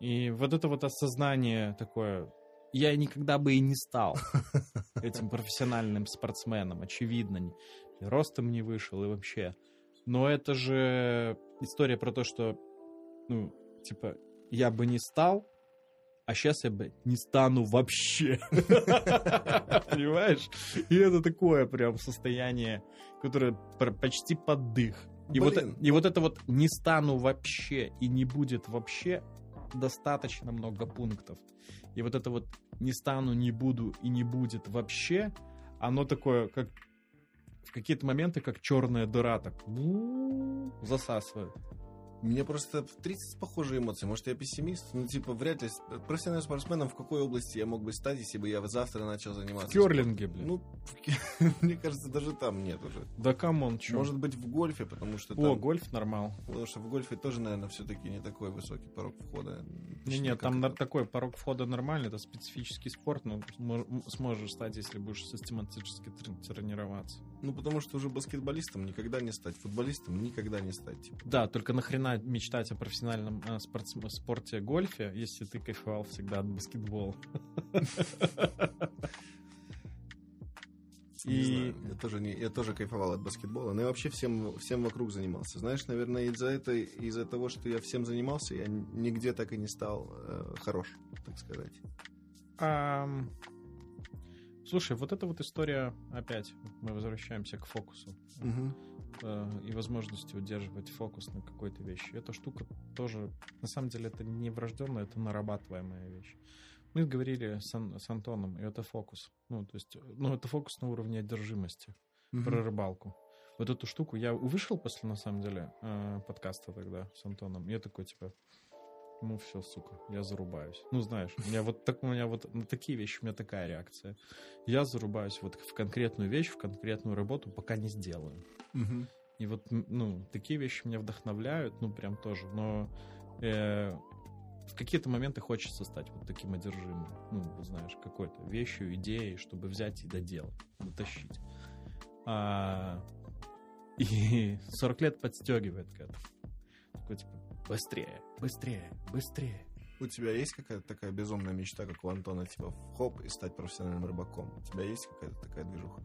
и вот это вот осознание такое, я никогда бы и не стал этим профессиональным спортсменом, очевидно ростом не вышел и вообще. Но это же история про то, что, ну, типа, я бы не стал, а сейчас я бы не стану вообще. Понимаешь? И это такое прям состояние, которое почти поддых. И вот, и вот это вот не стану вообще и не будет вообще достаточно много пунктов. И вот это вот не стану, не буду и не будет вообще, оно такое, как в какие-то моменты, как черная дыра, так засасывает. Мне просто в 30 похожие эмоции. Может, я пессимист? Ну, типа, вряд ли. Профессиональным спортсменом в какой области я мог бы стать, если бы я завтра начал заниматься? В керлинге, блин. Ну, мне кажется, даже там нет уже. Да come on, чё? Может быть, в гольфе, потому что там... О, гольф нормал. Потому что в гольфе тоже, наверное, все-таки не такой высокий порог входа. Не, нет, там это... такой порог входа нормальный, это специфический спорт, но сможешь стать, если будешь систематически тренироваться. Ну, потому что уже баскетболистом никогда не стать, футболистом никогда не стать. Типа. Да, только нахрена мечтать о профессиональном э, спорт, спорте гольфе, если ты кайфовал всегда от баскетбола. И я тоже не, я тоже кайфовал от баскетбола, но я вообще всем всем вокруг занимался. Знаешь, наверное, из-за этой из-за того, что я всем занимался, я нигде так и не стал э, хорош, так сказать. Um, Слушай, вот эта вот история, опять, мы возвращаемся к фокусу угу. э, и возможности удерживать фокус на какой-то вещи. Эта штука тоже, на самом деле, это не врожденная, это нарабатываемая вещь. Мы говорили с, Ан- с Антоном, и это фокус. Ну, то есть, ну, это фокус на уровне одержимости угу. про рыбалку. Вот эту штуку я вышел после, на самом деле, э, подкаста тогда с Антоном. Я такой, типа, ну все, сука, я зарубаюсь. Ну, знаешь, у меня вот так, у меня вот на такие вещи, у меня такая реакция. Я зарубаюсь вот в конкретную вещь, в конкретную работу, пока не сделаю. Угу. И вот, ну, такие вещи меня вдохновляют, ну, прям тоже. Но э, в какие-то моменты хочется стать вот таким одержимым. Ну, знаешь, какой-то вещью, идеей, чтобы взять и доделать, дотащить. А, и 40 лет подстегивает к этому. Такой, типа, Быстрее, быстрее, быстрее. У тебя есть какая-то такая безумная мечта, как у Антона, типа хоп и стать профессиональным рыбаком? У тебя есть какая-то такая движуха?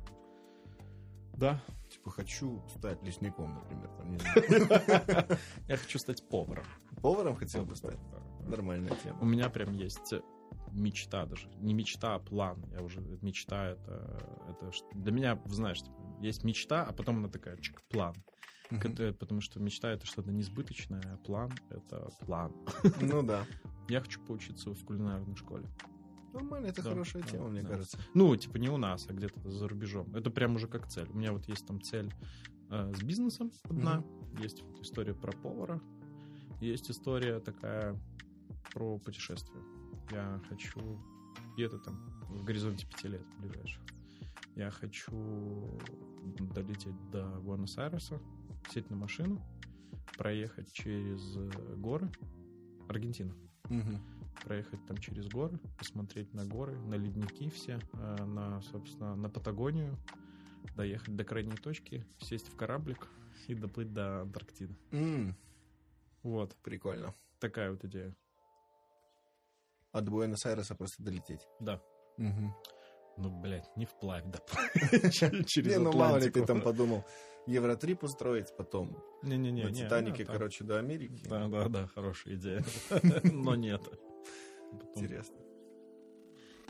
Да. Типа хочу стать лесником, например. Я хочу стать поваром. Поваром хотел бы стать? Нормальная тема. У меня прям есть мечта даже. Не мечта, а план. Я уже мечта это, это для меня, знаешь, типа, есть мечта, а потом она такая чик, план. Mm-hmm. Потому что мечта это что-то несбыточное, а план это план. Ну да. Я хочу поучиться в кулинарной школе. Нормально, это да, хорошая да, тема, да, мне да. кажется. Ну, типа не у нас, а где-то за рубежом. Это прям уже как цель. У меня вот есть там цель э, с бизнесом одна, mm-hmm. есть вот история про повара, есть история такая про путешествие. Я хочу, это там в горизонте пяти лет ближайших. Я хочу долететь до Буэнос-Айреса, сесть на машину, проехать через э, горы, Аргентина. Угу. Проехать там через горы, посмотреть на горы, на ледники все, э, на, собственно, на Патагонию, доехать до крайней точки, сесть в кораблик и доплыть до Антарктиды. Mm. Вот. Прикольно. Такая вот идея. От Буэнос-Айреса просто долететь. Да. Угу. Ну, блядь, не вплавь, да. Через Не, ну мало ли ты там подумал. Евротрип устроить, потом не-не-не, на Титанике, короче, до Америки. Да-да-да, хорошая идея. Но нет. Интересно.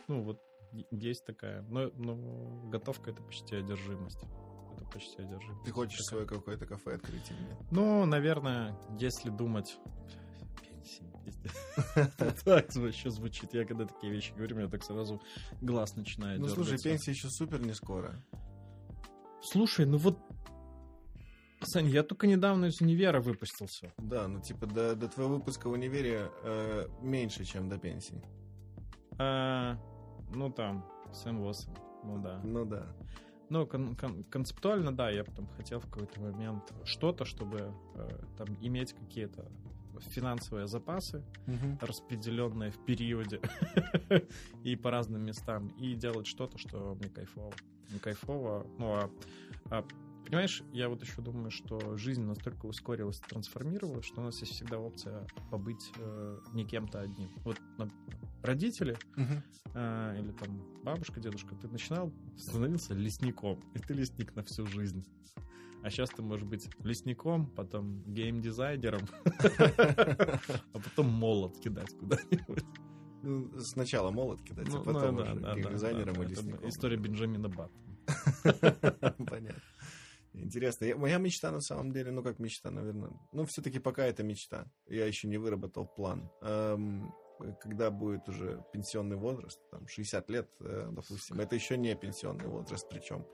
Ну, вот есть такая. Но, но готовка — это почти одержимость. Это почти одержимость. Ты хочешь свое какое-то кафе открыть или нет? Ну, наверное, если думать Так вообще звучит. Я когда такие вещи говорю, у меня так сразу глаз начинает Ну, слушай, пенсия еще супер не скоро. Слушай, ну вот Сань, я только недавно из универа выпустился. Да, ну типа до, до твоего выпуска в универе э, меньше, чем до пенсии. А, ну там, 7-8, ну да. Ну да. Ну, кон- кон- концептуально, да, я потом хотел в какой-то момент что-то, чтобы э, там иметь какие-то финансовые запасы, угу. распределенные в периоде и по разным местам, и делать что-то, что мне кайфово. Не кайфово, ну а, а Понимаешь, я вот еще думаю, что жизнь настолько ускорилась, трансформировалась, что у нас есть всегда опция побыть э, не кем-то одним. Вот на, родители uh-huh. э, или там бабушка, дедушка, ты начинал, становился лесником, и ты лесник на всю жизнь. А сейчас ты можешь быть лесником, потом геймдизайнером, а потом молот кидать куда-нибудь. Ну, сначала молот кидать, а ну, потом ну, да, геймдизайнером да, да, и лесником. История Бенджамина Баттона. Понятно. Интересно. Я, моя мечта на самом деле, ну как мечта, наверное. Ну, все-таки пока это мечта. Я еще не выработал план. Эм, когда будет уже пенсионный возраст, там 60 лет, э, допустим, это еще не пенсионный возраст причем.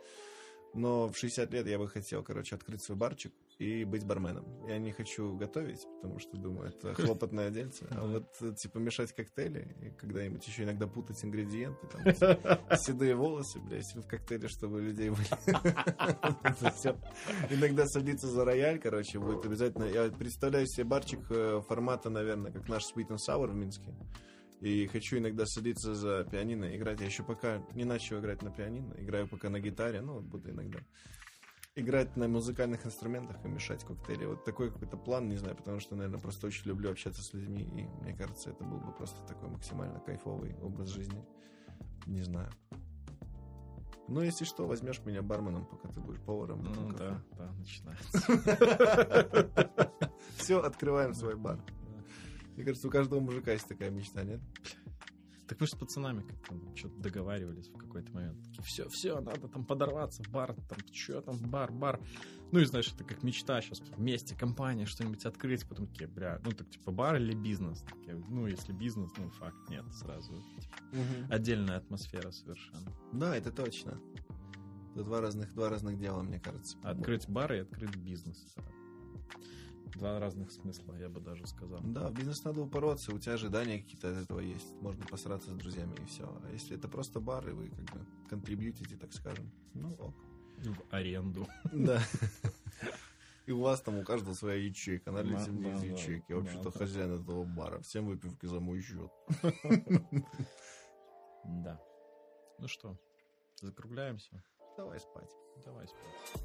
Но в 60 лет я бы хотел, короче, открыть свой барчик и быть барменом. Я не хочу готовить, потому что, думаю, это хлопотное дельце. А вот, э, типа, мешать коктейли, и когда-нибудь еще иногда путать ингредиенты, там, седые волосы, блядь, в коктейле, чтобы людей были. Иногда садиться за рояль, короче, будет обязательно. Я представляю себе барчик э, формата, наверное, как наш Sweet and Sour в Минске. И хочу иногда садиться за пианино, играть. Я еще пока не начал играть на пианино, играю пока на гитаре, ну, вот буду иногда играть на музыкальных инструментах и мешать коктейли. Вот такой какой-то план, не знаю, потому что, наверное, просто очень люблю общаться с людьми, и мне кажется, это был бы просто такой максимально кайфовый образ жизни. Не знаю. Ну, если что, возьмешь меня барменом, пока ты будешь поваром. Ну, да, да, начинается. Все, открываем свой бар. Мне кажется, у каждого мужика есть такая мечта, нет? Так вы же с пацанами как-то что-то договаривались в какой-то момент. Такие, все, все, надо там подорваться в бар, там, что там, бар, бар. Ну и знаешь, это как мечта сейчас вместе, компания, что-нибудь открыть, потом такие, бля, ну так типа бар или бизнес? Такие, ну если бизнес, ну факт, нет, сразу. Типа, угу. Отдельная атмосфера совершенно. Да, это точно. Это два разных, два разных дела, мне кажется. Открыть бар и открыть бизнес. Два разных смысла, я бы даже сказал. Да, в бизнес надо упороться, у тебя ожидания какие-то от этого есть. Можно посраться с друзьями и все. А если это просто бар, и вы как бы контрибьютите, так скажем, ну ок. В аренду. Да. И у вас там у каждого своя ячейка, налейте мне из ячейки. Я вообще-то хозяин этого бара. Всем выпивки за мой счет. Да. Ну что, закругляемся? Давай спать. Давай спать.